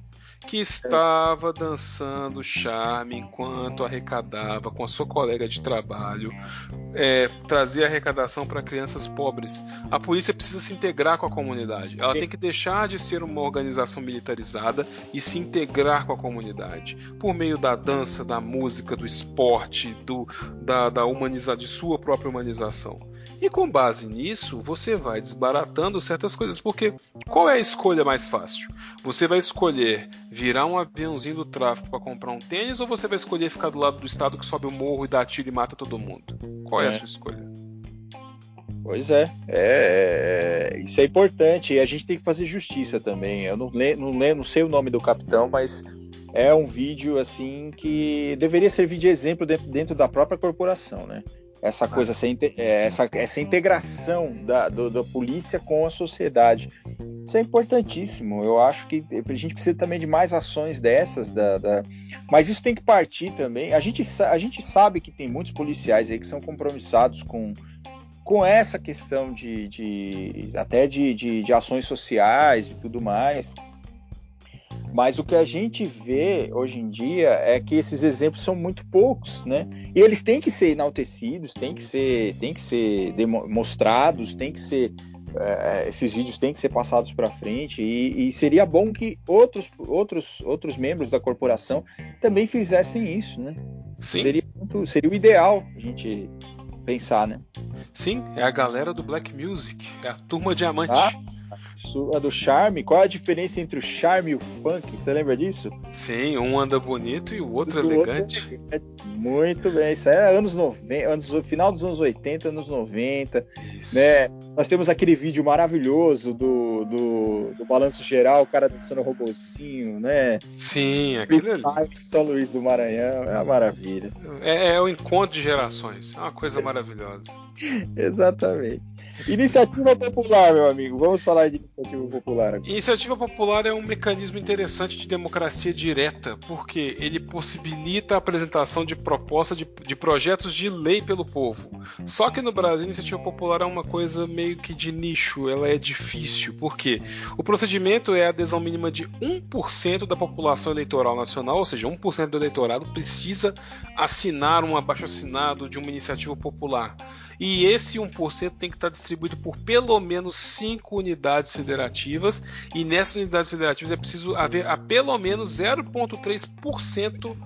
que estava dançando charme enquanto arrecadava com a sua colega de trabalho, é, trazia arrecadação para crianças pobres. A polícia precisa se integrar com a comunidade. Ela tem que deixar de ser uma organização militarizada e se integrar com a comunidade por meio da dança, da música, do esporte, do, da, da humaniza, de sua própria humanização. E com base nisso, você vai desbaratando certas coisas, porque qual é a escolha mais fácil? Você vai escolher virar um aviãozinho do tráfico para comprar um tênis ou você vai escolher ficar do lado do Estado que sobe o morro e dá tiro e mata todo mundo? Qual é, é a sua escolha? Pois é, é, é, isso é importante e a gente tem que fazer justiça também. Eu não, le, não, le, não sei o nome do capitão, mas é um vídeo assim que deveria servir de exemplo dentro, dentro da própria corporação, né? Essa coisa, essa, é, essa, essa integração da, do, da polícia com a sociedade. Isso é importantíssimo. Eu acho que a gente precisa também de mais ações dessas, da, da... mas isso tem que partir também. A gente, a gente sabe que tem muitos policiais aí que são compromissados com, com essa questão de, de até de, de, de ações sociais e tudo mais. Mas o que a gente vê hoje em dia é que esses exemplos são muito poucos, né? E eles têm que ser enaltecidos, têm que ser, têm que ser demonstrados, têm que ser é, esses vídeos têm que ser passados para frente e, e, seria bom que outros, outros, outros membros da corporação também fizessem isso, né? Sim. Seria, muito, seria o ideal a gente pensar, né? Sim, é a galera do Black Music, é a turma diamante. Ah, a do charme. Qual é a diferença entre o charme e o funk? Você lembra disso? Sim, um anda bonito e o outro e elegante. Outro Muito bem, isso é anos 90, anos, final dos anos 80, anos 90. Isso. Né? Nós temos aquele vídeo maravilhoso do, do, do Balanço Geral, o cara dançando robocinho, né? Sim, aquilo ali. São Luís do Maranhão, é uma maravilha. É, é o encontro de gerações, é uma coisa maravilhosa. Exatamente. Iniciativa popular, meu amigo. Vamos falar de iniciativa popular agora. Iniciativa popular é um mecanismo interessante de democracia direta, porque ele possibilita a apresentação de propostas de, de projetos de lei pelo povo. Só que no Brasil, iniciativa popular é uma coisa meio que de nicho, ela é difícil. Por quê? O procedimento é a adesão mínima de 1% da população eleitoral nacional, ou seja, 1% do eleitorado precisa assinar um abaixo-assinado de uma iniciativa popular. E esse 1% tem que estar distribuído por pelo menos 5 unidades federativas, e nessas unidades federativas é preciso haver a pelo menos 0,3%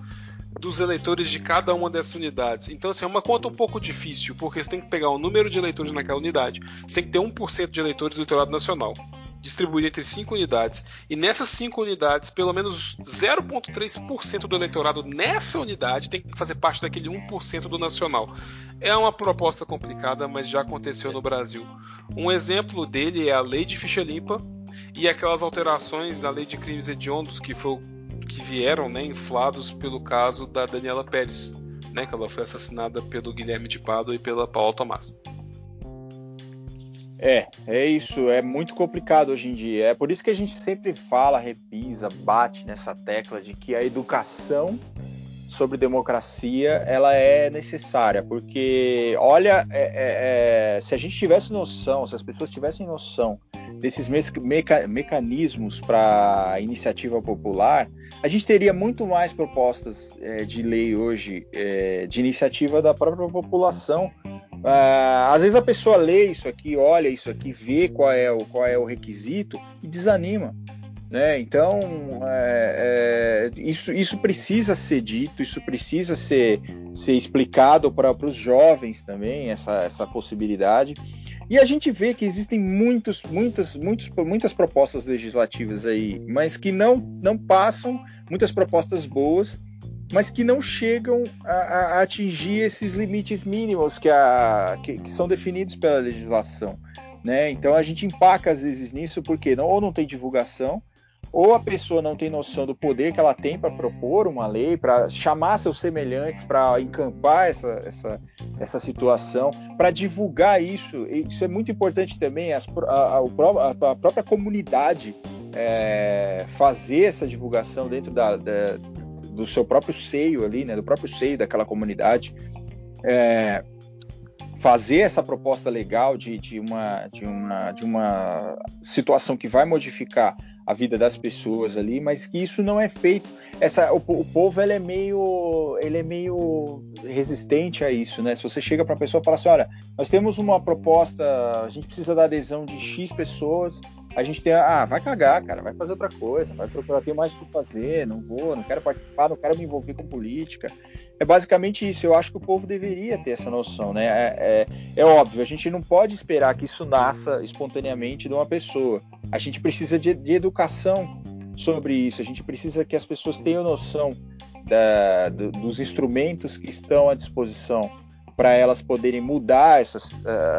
dos eleitores de cada uma dessas unidades. Então, assim, é uma conta um pouco difícil, porque você tem que pegar o número de eleitores naquela unidade, você tem que ter 1% de eleitores do eleitorado nacional distribuído entre cinco unidades. E nessas cinco unidades, pelo menos 0,3% do eleitorado nessa unidade tem que fazer parte daquele 1% do nacional. É uma proposta complicada, mas já aconteceu no Brasil. Um exemplo dele é a lei de ficha limpa e aquelas alterações na lei de crimes hediondos que, foi, que vieram né, inflados pelo caso da Daniela Pérez, né, que ela foi assassinada pelo Guilherme de Pado e pela Paula Tomás. É, é isso, é muito complicado hoje em dia. É por isso que a gente sempre fala, repisa, bate nessa tecla de que a educação sobre democracia ela é necessária, porque olha, é, é, é, se a gente tivesse noção, se as pessoas tivessem noção desses meca mecanismos para iniciativa popular, a gente teria muito mais propostas é, de lei hoje é, de iniciativa da própria população Uh, às vezes a pessoa lê isso aqui, olha isso aqui, vê qual é o, qual é o requisito e desanima. Né? Então, é, é, isso, isso precisa ser dito, isso precisa ser, ser explicado para os jovens também, essa, essa possibilidade. E a gente vê que existem muitos, muitas, muitos, muitas propostas legislativas aí, mas que não, não passam, muitas propostas boas, mas que não chegam a, a atingir esses limites mínimos que, a, que, que, são definidos pela legislação. Né? Então a gente empaca às vezes nisso porque não, ou não tem divulgação, ou a pessoa não tem noção do poder que ela tem para propor uma lei, para chamar seus semelhantes, para encampar essa, essa, essa situação, para divulgar isso. Isso é muito importante também, as, a, a, a, própria comunidade é, fazer essa divulgação dentro da, da, do seu próprio seio ali, né, do próprio seio daquela comunidade. É, fazer essa proposta legal de, de, uma, de, uma, de uma situação que vai modificar a vida das pessoas ali, mas que isso não é feito. Essa, o, o povo ele é meio ele é meio resistente a isso, né? Se você chega para a pessoa e fala assim, olha, nós temos uma proposta, a gente precisa da adesão de x pessoas, a gente tem, ah, vai cagar, cara, vai fazer outra coisa, vai procurar, ter mais o que fazer, não vou, não quero participar, não quero me envolver com política. É basicamente isso, eu acho que o povo deveria ter essa noção, né? É, é, é óbvio, a gente não pode esperar que isso nasça espontaneamente de uma pessoa. A gente precisa de, de educação sobre isso, a gente precisa que as pessoas tenham noção da, do, dos instrumentos que estão à disposição para elas poderem mudar essa,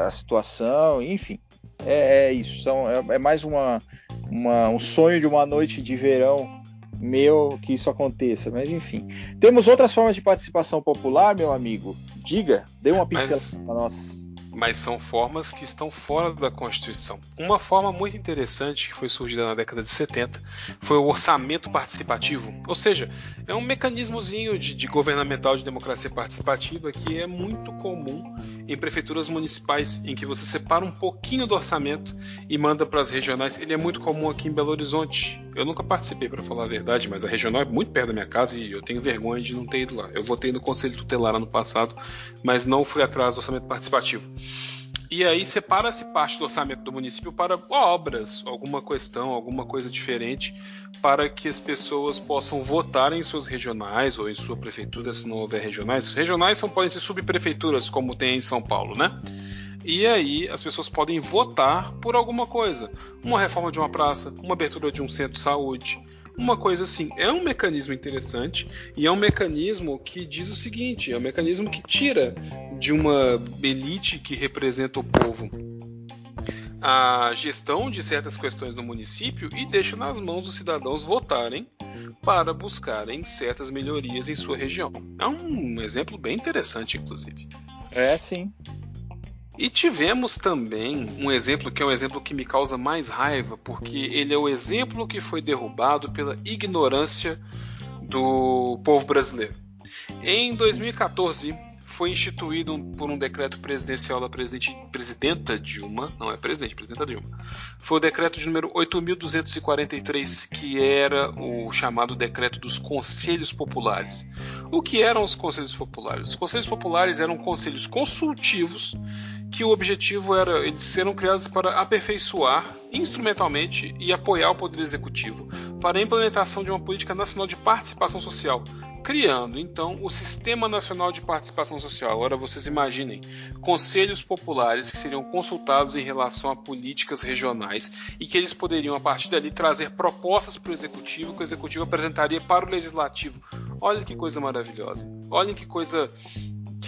a situação, enfim é, é isso. São, é, é mais uma, uma, um sonho de uma noite de verão meu que isso aconteça. Mas enfim. Temos outras formas de participação popular, meu amigo? Diga, dê uma pincelada para nós mas são formas que estão fora da Constituição. Uma forma muito interessante que foi surgida na década de 70 foi o orçamento participativo, ou seja, é um mecanismozinho de, de governamental de democracia participativa que é muito comum em prefeituras municipais, em que você separa um pouquinho do orçamento e manda para as regionais. Ele é muito comum aqui em Belo Horizonte. Eu nunca participei, para falar a verdade, mas a regional é muito perto da minha casa e eu tenho vergonha de não ter ido lá. Eu votei no Conselho Tutelar ano passado, mas não fui atrás do orçamento participativo. E aí separa-se parte do orçamento do município para obras, alguma questão, alguma coisa diferente, para que as pessoas possam votar em suas regionais ou em sua prefeitura, se não houver regionais. Regionais são, podem ser subprefeituras, como tem em São Paulo, né? E aí as pessoas podem votar por alguma coisa. Uma reforma de uma praça, uma abertura de um centro de saúde, uma coisa assim. É um mecanismo interessante e é um mecanismo que diz o seguinte: é um mecanismo que tira de uma elite que representa o povo a gestão de certas questões no município e deixa nas mãos dos cidadãos votarem para buscarem certas melhorias em sua região. É um exemplo bem interessante, inclusive. É, sim. E tivemos também um exemplo que é um exemplo que me causa mais raiva, porque ele é o exemplo que foi derrubado pela ignorância do povo brasileiro. Em 2014, foi instituído por um decreto presidencial da presidente, presidenta Dilma, não é presidente, presidenta Dilma. Foi o decreto de número 8243, que era o chamado decreto dos conselhos populares. O que eram os conselhos populares? Os conselhos populares eram conselhos consultivos que o objetivo era eles serem criados para aperfeiçoar instrumentalmente e apoiar o poder executivo para a implementação de uma política nacional de participação social, criando então o Sistema Nacional de Participação Social. Agora vocês imaginem conselhos populares que seriam consultados em relação a políticas regionais e que eles poderiam a partir dali trazer propostas para o executivo que o executivo apresentaria para o legislativo. Olha que coisa maravilhosa. Olha que coisa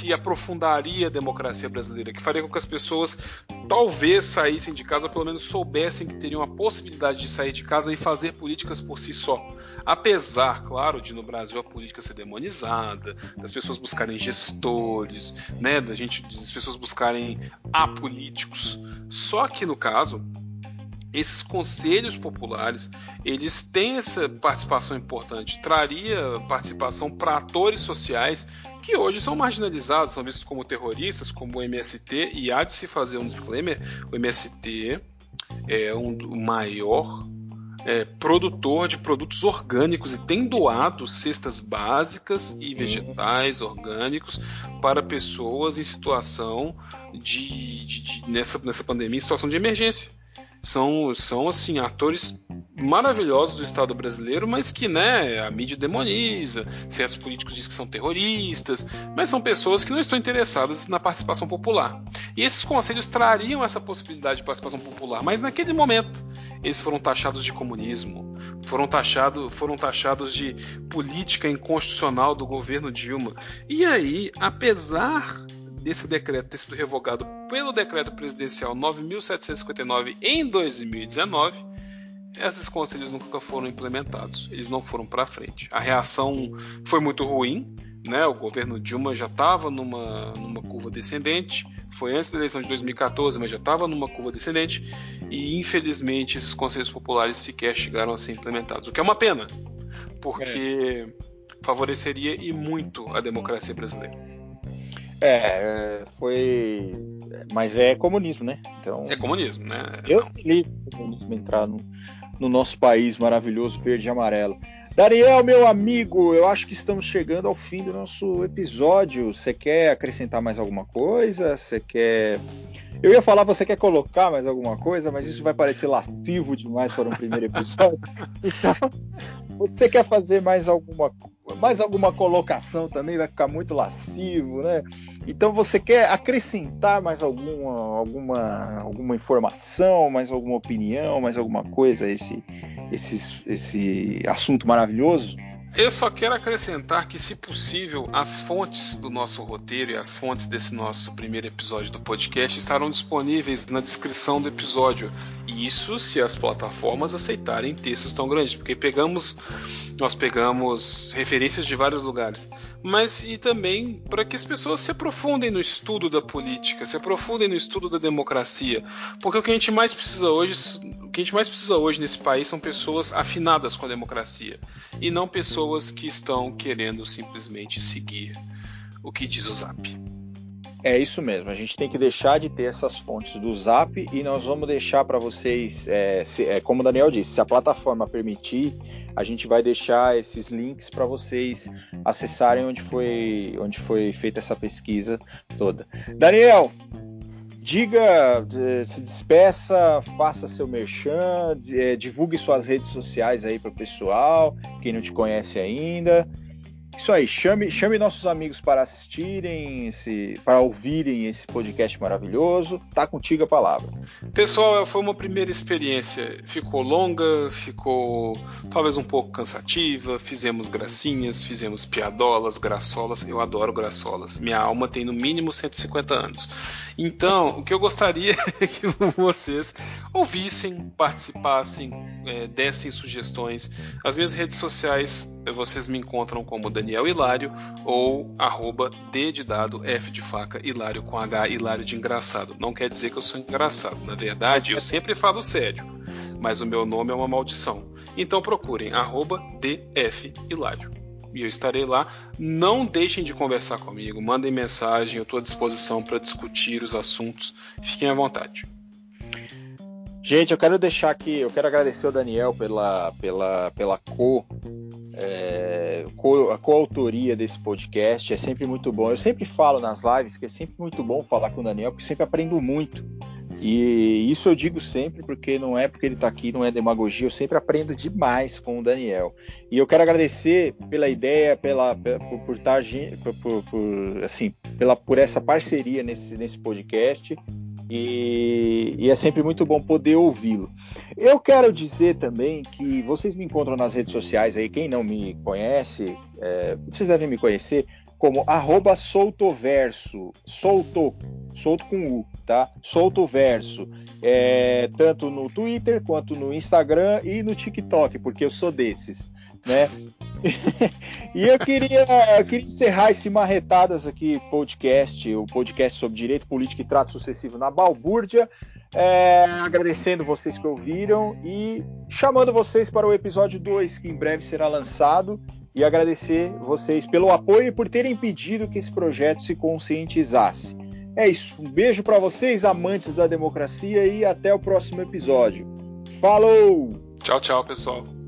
que aprofundaria a democracia brasileira, que faria com que as pessoas talvez saíssem de casa, ou pelo menos soubessem que teriam a possibilidade de sair de casa e fazer políticas por si só. Apesar, claro, de no Brasil a política ser demonizada, das pessoas buscarem gestores, né, da gente, das pessoas buscarem apolíticos. Só que no caso, esses conselhos populares eles têm essa participação importante. Traria participação para atores sociais que hoje são marginalizados, são vistos como terroristas, como o MST, e há de se fazer um disclaimer: o MST é um, maior é, produtor de produtos orgânicos e tem doado cestas básicas e vegetais orgânicos para pessoas em situação de, de, de nessa, nessa pandemia, em situação de emergência são, são assim atores maravilhosos do Estado brasileiro, mas que né, a mídia demoniza, certos políticos dizem que são terroristas, mas são pessoas que não estão interessadas na participação popular. E esses conselhos trariam essa possibilidade de participação popular, mas naquele momento eles foram taxados de comunismo, foram, taxado, foram taxados de política inconstitucional do governo Dilma. E aí, apesar desse decreto ter sido revogado pelo decreto presidencial 9.759 em 2019, esses conselhos nunca foram implementados, eles não foram para frente. A reação foi muito ruim, né? O governo Dilma já estava numa, numa curva descendente, foi antes da eleição de 2014, mas já estava numa curva descendente, e infelizmente esses conselhos populares sequer chegaram a ser implementados, o que é uma pena, porque é. favoreceria e muito a democracia brasileira. É, foi. Mas é comunismo, né? Então, é comunismo, né? Eu li o comunismo entrar no, no nosso país maravilhoso, verde e amarelo. Daniel, meu amigo, eu acho que estamos chegando ao fim do nosso episódio. Você quer acrescentar mais alguma coisa? Você quer. Eu ia falar, você quer colocar mais alguma coisa, mas isso vai parecer lascivo demais para um primeiro episódio. então, você quer fazer mais alguma mais alguma colocação também vai ficar muito lascivo, né? Então você quer acrescentar mais alguma, alguma, alguma informação, mais alguma opinião, mais alguma coisa a esse, esse, esse assunto maravilhoso? Eu só quero acrescentar que, se possível, as fontes do nosso roteiro e as fontes desse nosso primeiro episódio do podcast estarão disponíveis na descrição do episódio. E isso se as plataformas aceitarem textos tão grandes, porque pegamos, nós pegamos referências de vários lugares. Mas e também para que as pessoas se aprofundem no estudo da política, se aprofundem no estudo da democracia, porque o que a gente mais precisa hoje, que a gente mais precisa hoje nesse país são pessoas afinadas com a democracia e não pessoas pessoas que estão querendo simplesmente seguir o que diz o Zap. É isso mesmo, a gente tem que deixar de ter essas fontes do Zap e nós vamos deixar para vocês, é, se, é, como o Daniel disse, se a plataforma permitir, a gente vai deixar esses links para vocês acessarem onde foi, onde foi feita essa pesquisa toda. Daniel, diga, se despeça, faça seu merchan, é, divulgue suas redes sociais aí para o pessoal, quem não te conhece ainda. Isso aí, chame, chame nossos amigos para assistirem, esse, para ouvirem esse podcast maravilhoso. Tá contigo a palavra. Pessoal, foi uma primeira experiência. Ficou longa, ficou talvez um pouco cansativa. Fizemos gracinhas, fizemos piadolas, graçolas. Eu adoro graçolas. Minha alma tem no mínimo 150 anos. Então, o que eu gostaria é que vocês ouvissem, participassem, é, dessem sugestões. As minhas redes sociais, vocês me encontram como Daniel Daniel Hilário ou arroba D de dado, F de faca, Hilário com H, Hilário de engraçado. Não quer dizer que eu sou engraçado. Na verdade, eu sempre falo sério, mas o meu nome é uma maldição. Então procurem arroba DF Hilário. E eu estarei lá. Não deixem de conversar comigo, mandem mensagem, eu estou à disposição para discutir os assuntos. Fiquem à vontade. Gente, eu quero deixar aqui, eu quero agradecer ao Daniel pela, pela, pela co é, co, a coautoria desse podcast. É sempre muito bom. Eu sempre falo nas lives que é sempre muito bom falar com o Daniel, porque sempre aprendo muito. E isso eu digo sempre, porque não é porque ele está aqui, não é demagogia, eu sempre aprendo demais com o Daniel. E eu quero agradecer pela ideia, pela, por, por, tá por, por, assim, pela, por essa parceria nesse, nesse podcast. E, e, é sempre muito bom poder ouvi-lo. Eu quero dizer também que vocês me encontram nas redes sociais aí, quem não me conhece, é, vocês devem me conhecer como arroba soltoverso, solto, solto com U, tá? Soltoverso, é, tanto no Twitter quanto no Instagram e no TikTok, porque eu sou desses né? e eu queria, eu queria encerrar esse Marretadas aqui podcast, o podcast sobre direito político e trato sucessivo na balbúrdia, é, agradecendo vocês que ouviram e chamando vocês para o episódio 2, que em breve será lançado, e agradecer vocês pelo apoio e por terem pedido que esse projeto se conscientizasse. É isso, um beijo para vocês, amantes da democracia, e até o próximo episódio. Falou! Tchau, tchau, pessoal.